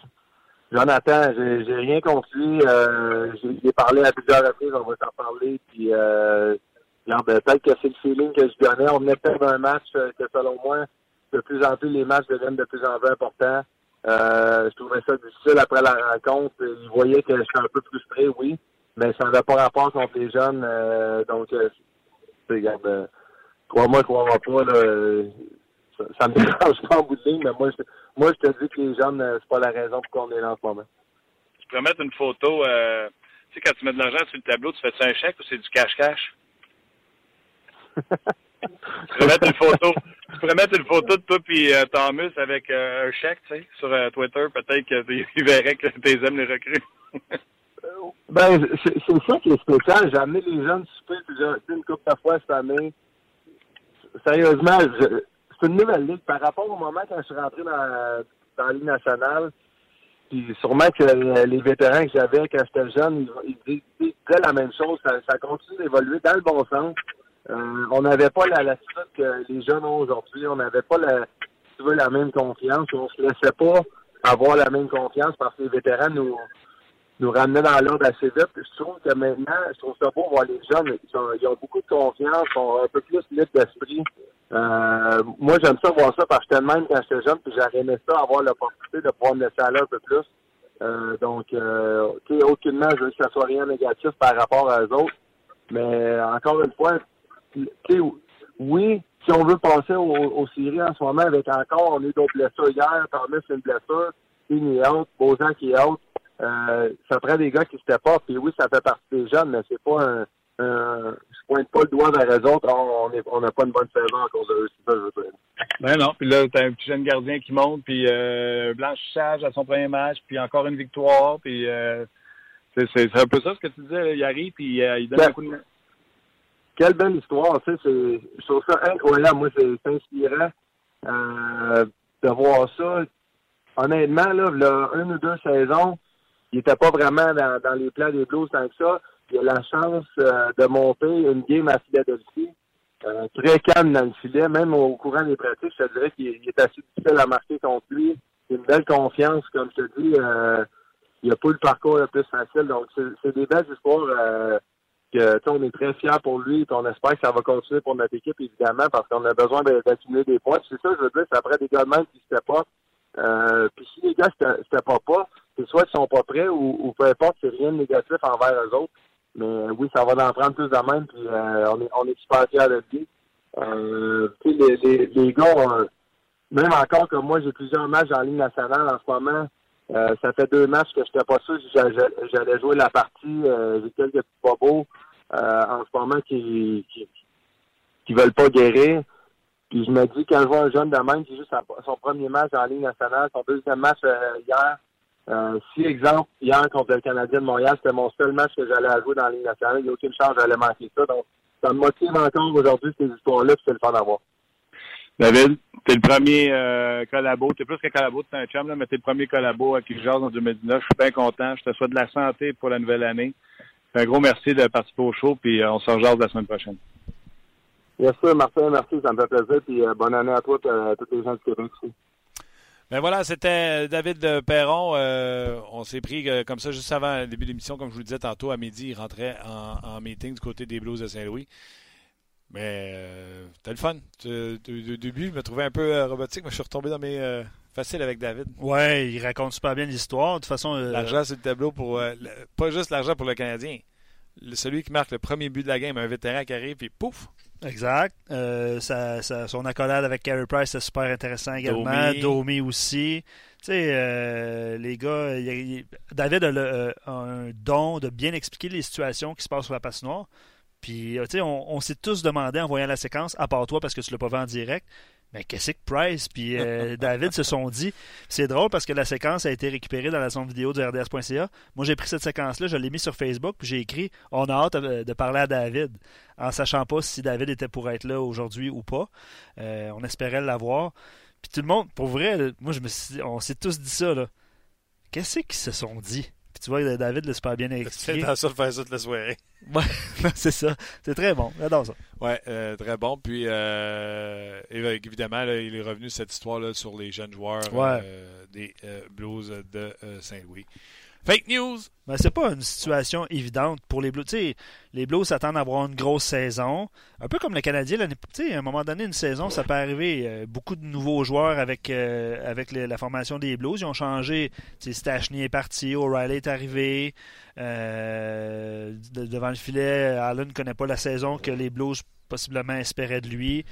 Jonathan, j'ai rien compris. Euh, j'ai parlé à plusieurs reprises, on va s'en parler. Puis euh, peut-être que c'est le feeling que je donnais. On venait peut-être d'un match que selon moi, de plus en plus les matchs deviennent de plus en plus importants. Euh, je trouvais ça difficile après la rencontre. Ils voyaient que j'étais un peu frustré, oui, mais ça n'avait pas rapport contre les jeunes. Euh, donc, euh, regarde, crois-moi, crois-moi pas, là, ça, ça me dérange pas en bout de ligne, mais moi, je, moi, je te dis que les jeunes, euh, c'est pas la raison pour qu'on est là en ce moment. Tu pourrais mettre une photo, euh, tu sais, quand tu mets de l'argent sur le tableau, tu fais-tu un chèque ou c'est du cash-cash? tu pourrais mettre une photo, tu pourrais mettre une photo de toi puis euh, Thomas avec euh, un chèque, tu sais, sur euh, Twitter, peut-être qu'ils verraient que tu aimes les recrues. ben, c'est ça qui est spécial. J'ai amené les jeunes super plusieurs, une couple de fois cette année sérieusement, c'est une nouvelle ligue par rapport au moment quand je suis rentré dans, dans la Ligue nationale. Puis sûrement que les vétérans que j'avais quand j'étais jeune, ils, disaient la même chose. Ça, continue d'évoluer dans le bon sens. Euh, on n'avait pas la latitude que les jeunes ont aujourd'hui. On n'avait pas la, tu veux, la même confiance. On se laissait pas avoir la même confiance parce que les vétérans nous ramener dans l'ordre assez vite. Je trouve que maintenant, je trouve ça beau voir les jeunes. Ils ont, beaucoup de confiance, sont un peu plus d'esprit. Euh, moi, j'aime ça voir ça parce que j'étais même quand j'étais jeune, puis j'aurais ça, avoir l'opportunité de pouvoir me laisser aller un peu plus. Euh, donc, euh, aucunement, je veux que ça soit rien négatif par rapport à eux autres. Mais encore une fois, oui, si on veut passer aux, aux séries en ce moment avec encore, on est d'autres blessures hier, Thomas une blessure, Ping est out, Bozan qui est out, euh, ça prend des gars qui se pas. Puis oui, ça fait partie des jeunes, mais c'est pas un, je pointe pas le doigt vers les autres. On n'a pas une bonne saison à cause de eux. C'est ça, je veux dire. Ben non, puis là, t'as un petit jeune gardien qui monte, puis euh, blanchissage à son premier match, puis encore une victoire, puis euh, c'est un peu ça ce que tu disais, il arrive, puis euh, il donne un coup de main. Quelle belle histoire, tu sais, je trouve ça incroyable, moi, c'est inspirant euh, de voir ça. Honnêtement, là, là, une ou deux saisons, il était pas vraiment dans, dans les plans des Blues tant que ça. Il a la chance euh, de monter une game à Philadelphie euh, très calme dans le filet, même au courant des pratiques, je te dirais qu'il est assez difficile à marquer contre lui. C'est une belle confiance, comme je te dis. Euh, il a pas le parcours le plus facile. Donc, c'est des belles histoires euh, que on est très fiers pour lui et on espère que ça va continuer pour notre équipe, évidemment, parce qu'on a besoin d'accumuler des points. C'est ça, je veux dire, c'est après des gars de même qui ne pas. Euh, puis si les gars ne pas pas, c'est soit qu'ils sont pas prêts ou, ou peu importe, c'est rien de négatif envers eux autres. Mais euh, oui, ça va en prendre plus de même, puis euh, on, est, on est super fiers de lui. Euh, les, les, les gars, même encore comme moi, j'ai plusieurs matchs en ligne nationale en ce moment. ça fait deux matchs que je n'étais pas sûr si j'allais jouer la partie. j'ai quelques petits bobos en ce moment qui, qui, qui veulent pas guérir. Puis je me dis, quand je vois un jeune de même qui joue son premier match en ligne nationale, son deuxième match hier, euh, si, exemple, hier contre le Canadien de Montréal, c'était mon seul match que j'allais jouer dans la Ligue nationale, il n'y a aucune chance j'allais manquer ça. Donc, ça me motive encore aujourd'hui ces histoires-là, puis c'est le fun d'avoir. David, t'es le premier euh, collabo, t'es plus qu'un collabo, t'es un chum, là, mais t'es le premier collabo à qui je jase en 2019. Je suis bien content. Je te souhaite de la santé pour la nouvelle année. Un gros merci de participer au show, puis euh, on se rejase la semaine prochaine. Bien sûr, Martin, merci, ça me fait plaisir, puis euh, bonne année à toi et à tous les gens du Québec aussi. Ben voilà, c'était David Perron. Euh, on s'est pris euh, comme ça juste avant le début de l'émission, comme je vous le disais tantôt, à midi, il rentrait en, meeting du côté des Blues de Saint-Louis. Mais euh, c'était le fun. Au début, je me trouvais un peu robotique, mais je suis retombé dans mes faciles avec David. Ouais, il raconte super bien l'histoire. De toute façon, l'argent sur le tableau pour pas juste l'argent pour le Canadien. celui qui marque le premier but de la game, un vétéran qui arrive, puis pouf, Exact. Euh, son accolade avec Carey Price, c'est super intéressant également. Domi, aussi. Tu sais, euh, les gars, David a, un don de bien expliquer les situations qui se passent sur la noire. Puis, tu sais, on, on s'est tous demandé en voyant la séquence, à part toi parce que tu l'as pas vu en direct, mais qu'est-ce que Price puis euh, David se sont dit? C'est drôle parce que la séquence a été récupérée dans la sonde vidéo du RDS.ca. Moi, j'ai pris cette séquence-là, je l'ai mis sur Facebook, puis j'ai écrit On a hâte de parler à David, en sachant pas si David était pour être là aujourd'hui ou pas. Euh, on espérait l'avoir. Puis tout le monde, pour vrai, moi, je me suis, on s'est tous dit ça, là. Qu'est-ce qu'ils se sont dit? Tu vois, David l'a super bien expliqué. C'est ça de faire ça toute la soirée? Ouais, c'est ça. C'est très bon. J'adore ça. Ouais, euh, très bon. Puis, euh, évidemment, il est revenu cette histoire là, sur les jeunes joueurs euh, des Blues de Saint-Louis. Fake news! Ben, c'est pas une situation évidente pour les Blues. les Blues s'attendent à avoir une grosse saison. Un peu comme le Canadien. À un moment donné, une saison, ça peut arriver. Euh, beaucoup de nouveaux joueurs avec, euh, avec la formation des Blues. Ils ont changé. Stachny est parti, O'Reilly est arrivé. Euh, devant le filet, Allen ne connaît pas la saison que les Blues possiblement espéraient de lui.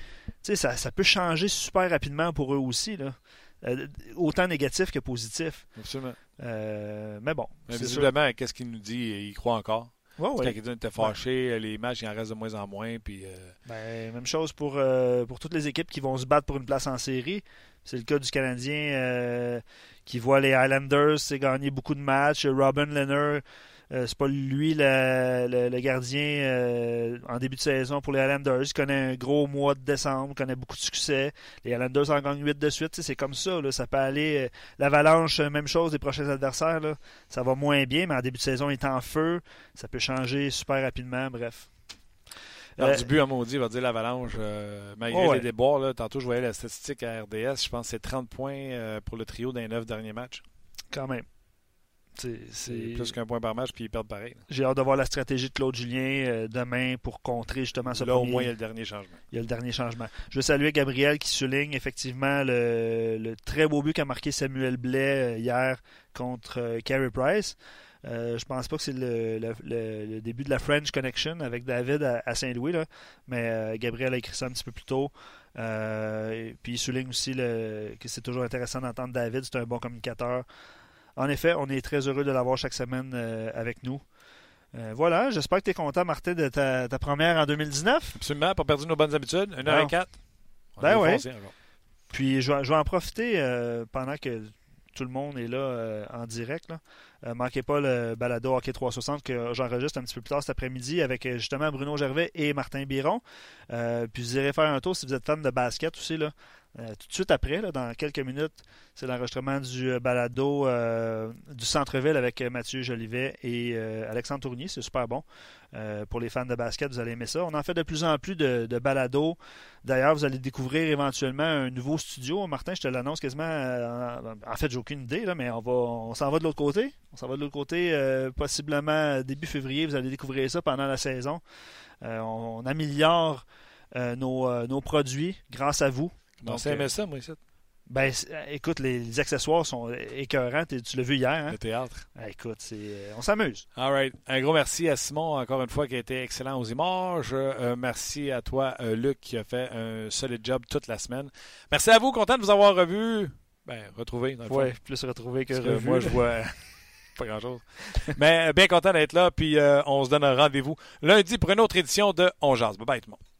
Ça, ça peut changer super rapidement pour eux aussi. Là. Euh, autant négatif que positif. Absolument. Euh, mais bon. visiblement, qu'est-ce qu'il nous dit Il croit encore. Ouais, ouais. Quand il était fâché, les matchs, il en reste de moins en moins. Puis, euh, ben, même chose pour, pour toutes les équipes qui vont se battre pour une place en série. C'est le cas du Canadien qui voit les Highlanders gagner beaucoup de matchs. Robin Leonard euh, c'est pas lui le, gardien euh, en début de saison pour les Highlanders. Il connaît un gros mois de décembre, il connaît beaucoup de succès. Les Highlanders en gagnent 8 de suite. C'est comme ça. ça peut aller. Euh, l'avalanche, même chose des prochains adversaires. ça va moins bien, mais en début de saison, il est en feu. Ça peut changer super rapidement. Bref. Dans du but à maudit, va dire l'Avalanche, malgré les déboires. tantôt, je voyais la statistique à RDS. Je pense que c'est 30 points pour le trio dans les 9 derniers matchs. Quand même. C'est plus qu'un point par match, puis ils perdent pareil. J'ai hâte de voir la stratégie de Claude Julien euh, demain pour contrer justement ce Là, au moins, il y a le dernier changement. Il y a le dernier changement. Je veux saluer Gabriel qui souligne effectivement le, très beau but qu'a marqué Samuel Blais euh, hier contre euh, Carey Price. Euh, je pense pas que c'est le, début de la French Connection avec David à, Saint-Louis, mais Gabriel a écrit ça un petit peu plus tôt. puis il souligne aussi que c'est toujours intéressant d'entendre David, c'est un bon communicateur. En effet, on est très heureux de l'avoir chaque semaine euh, avec nous. Euh, voilà, j'espère que tu es content, Martin, de ta, première en 2019. Absolument, pas perdu nos bonnes habitudes. 1 h 4 Ben oui. Puis je vais, en profiter pendant que tout le monde est là en direct. Là. manquez pas le balado Hockey 360 que j'enregistre un petit peu plus tard cet après-midi avec justement Bruno Gervais et Martin Biron. puis vous irez faire un tour si vous êtes fan de basket aussi. Là. Euh, tout de suite après, dans quelques minutes, c'est l'enregistrement du euh, balado euh, du centre-ville avec Mathieu Jolivet et Alexandre Tournier. C'est super bon. pour les fans de basket, vous allez aimer ça. On en fait de plus en plus de, balados. D'ailleurs, vous allez découvrir éventuellement un nouveau studio. Martin, je te l'annonce quasiment. en fait, j'ai aucune idée, mais on s'en va de l'autre côté. On s'en va de l'autre côté, possiblement début février. Vous allez découvrir ça pendant la saison. On, améliore nos produits grâce à vous. Donc, c'est euh, ça, moi, ici. Ben, euh, écoute, les, accessoires sont écœurants. Tu l'as vu hier. Hein? Le théâtre. Ben, écoute, c'est, euh, on s'amuse. All right. Un gros merci à Simon, encore une fois, qui a été excellent aux images. merci à toi, Luc, qui a fait un solide job toute la semaine. Merci à vous. Content de vous avoir revu. Ben, retrouvé. Oui, plus retrouvé que revu. moi, je vois pas grand-chose. Mais bien content d'être là. Puis on se donne un rendez-vous lundi pour une autre édition de On Jase. Bye bye tout le monde.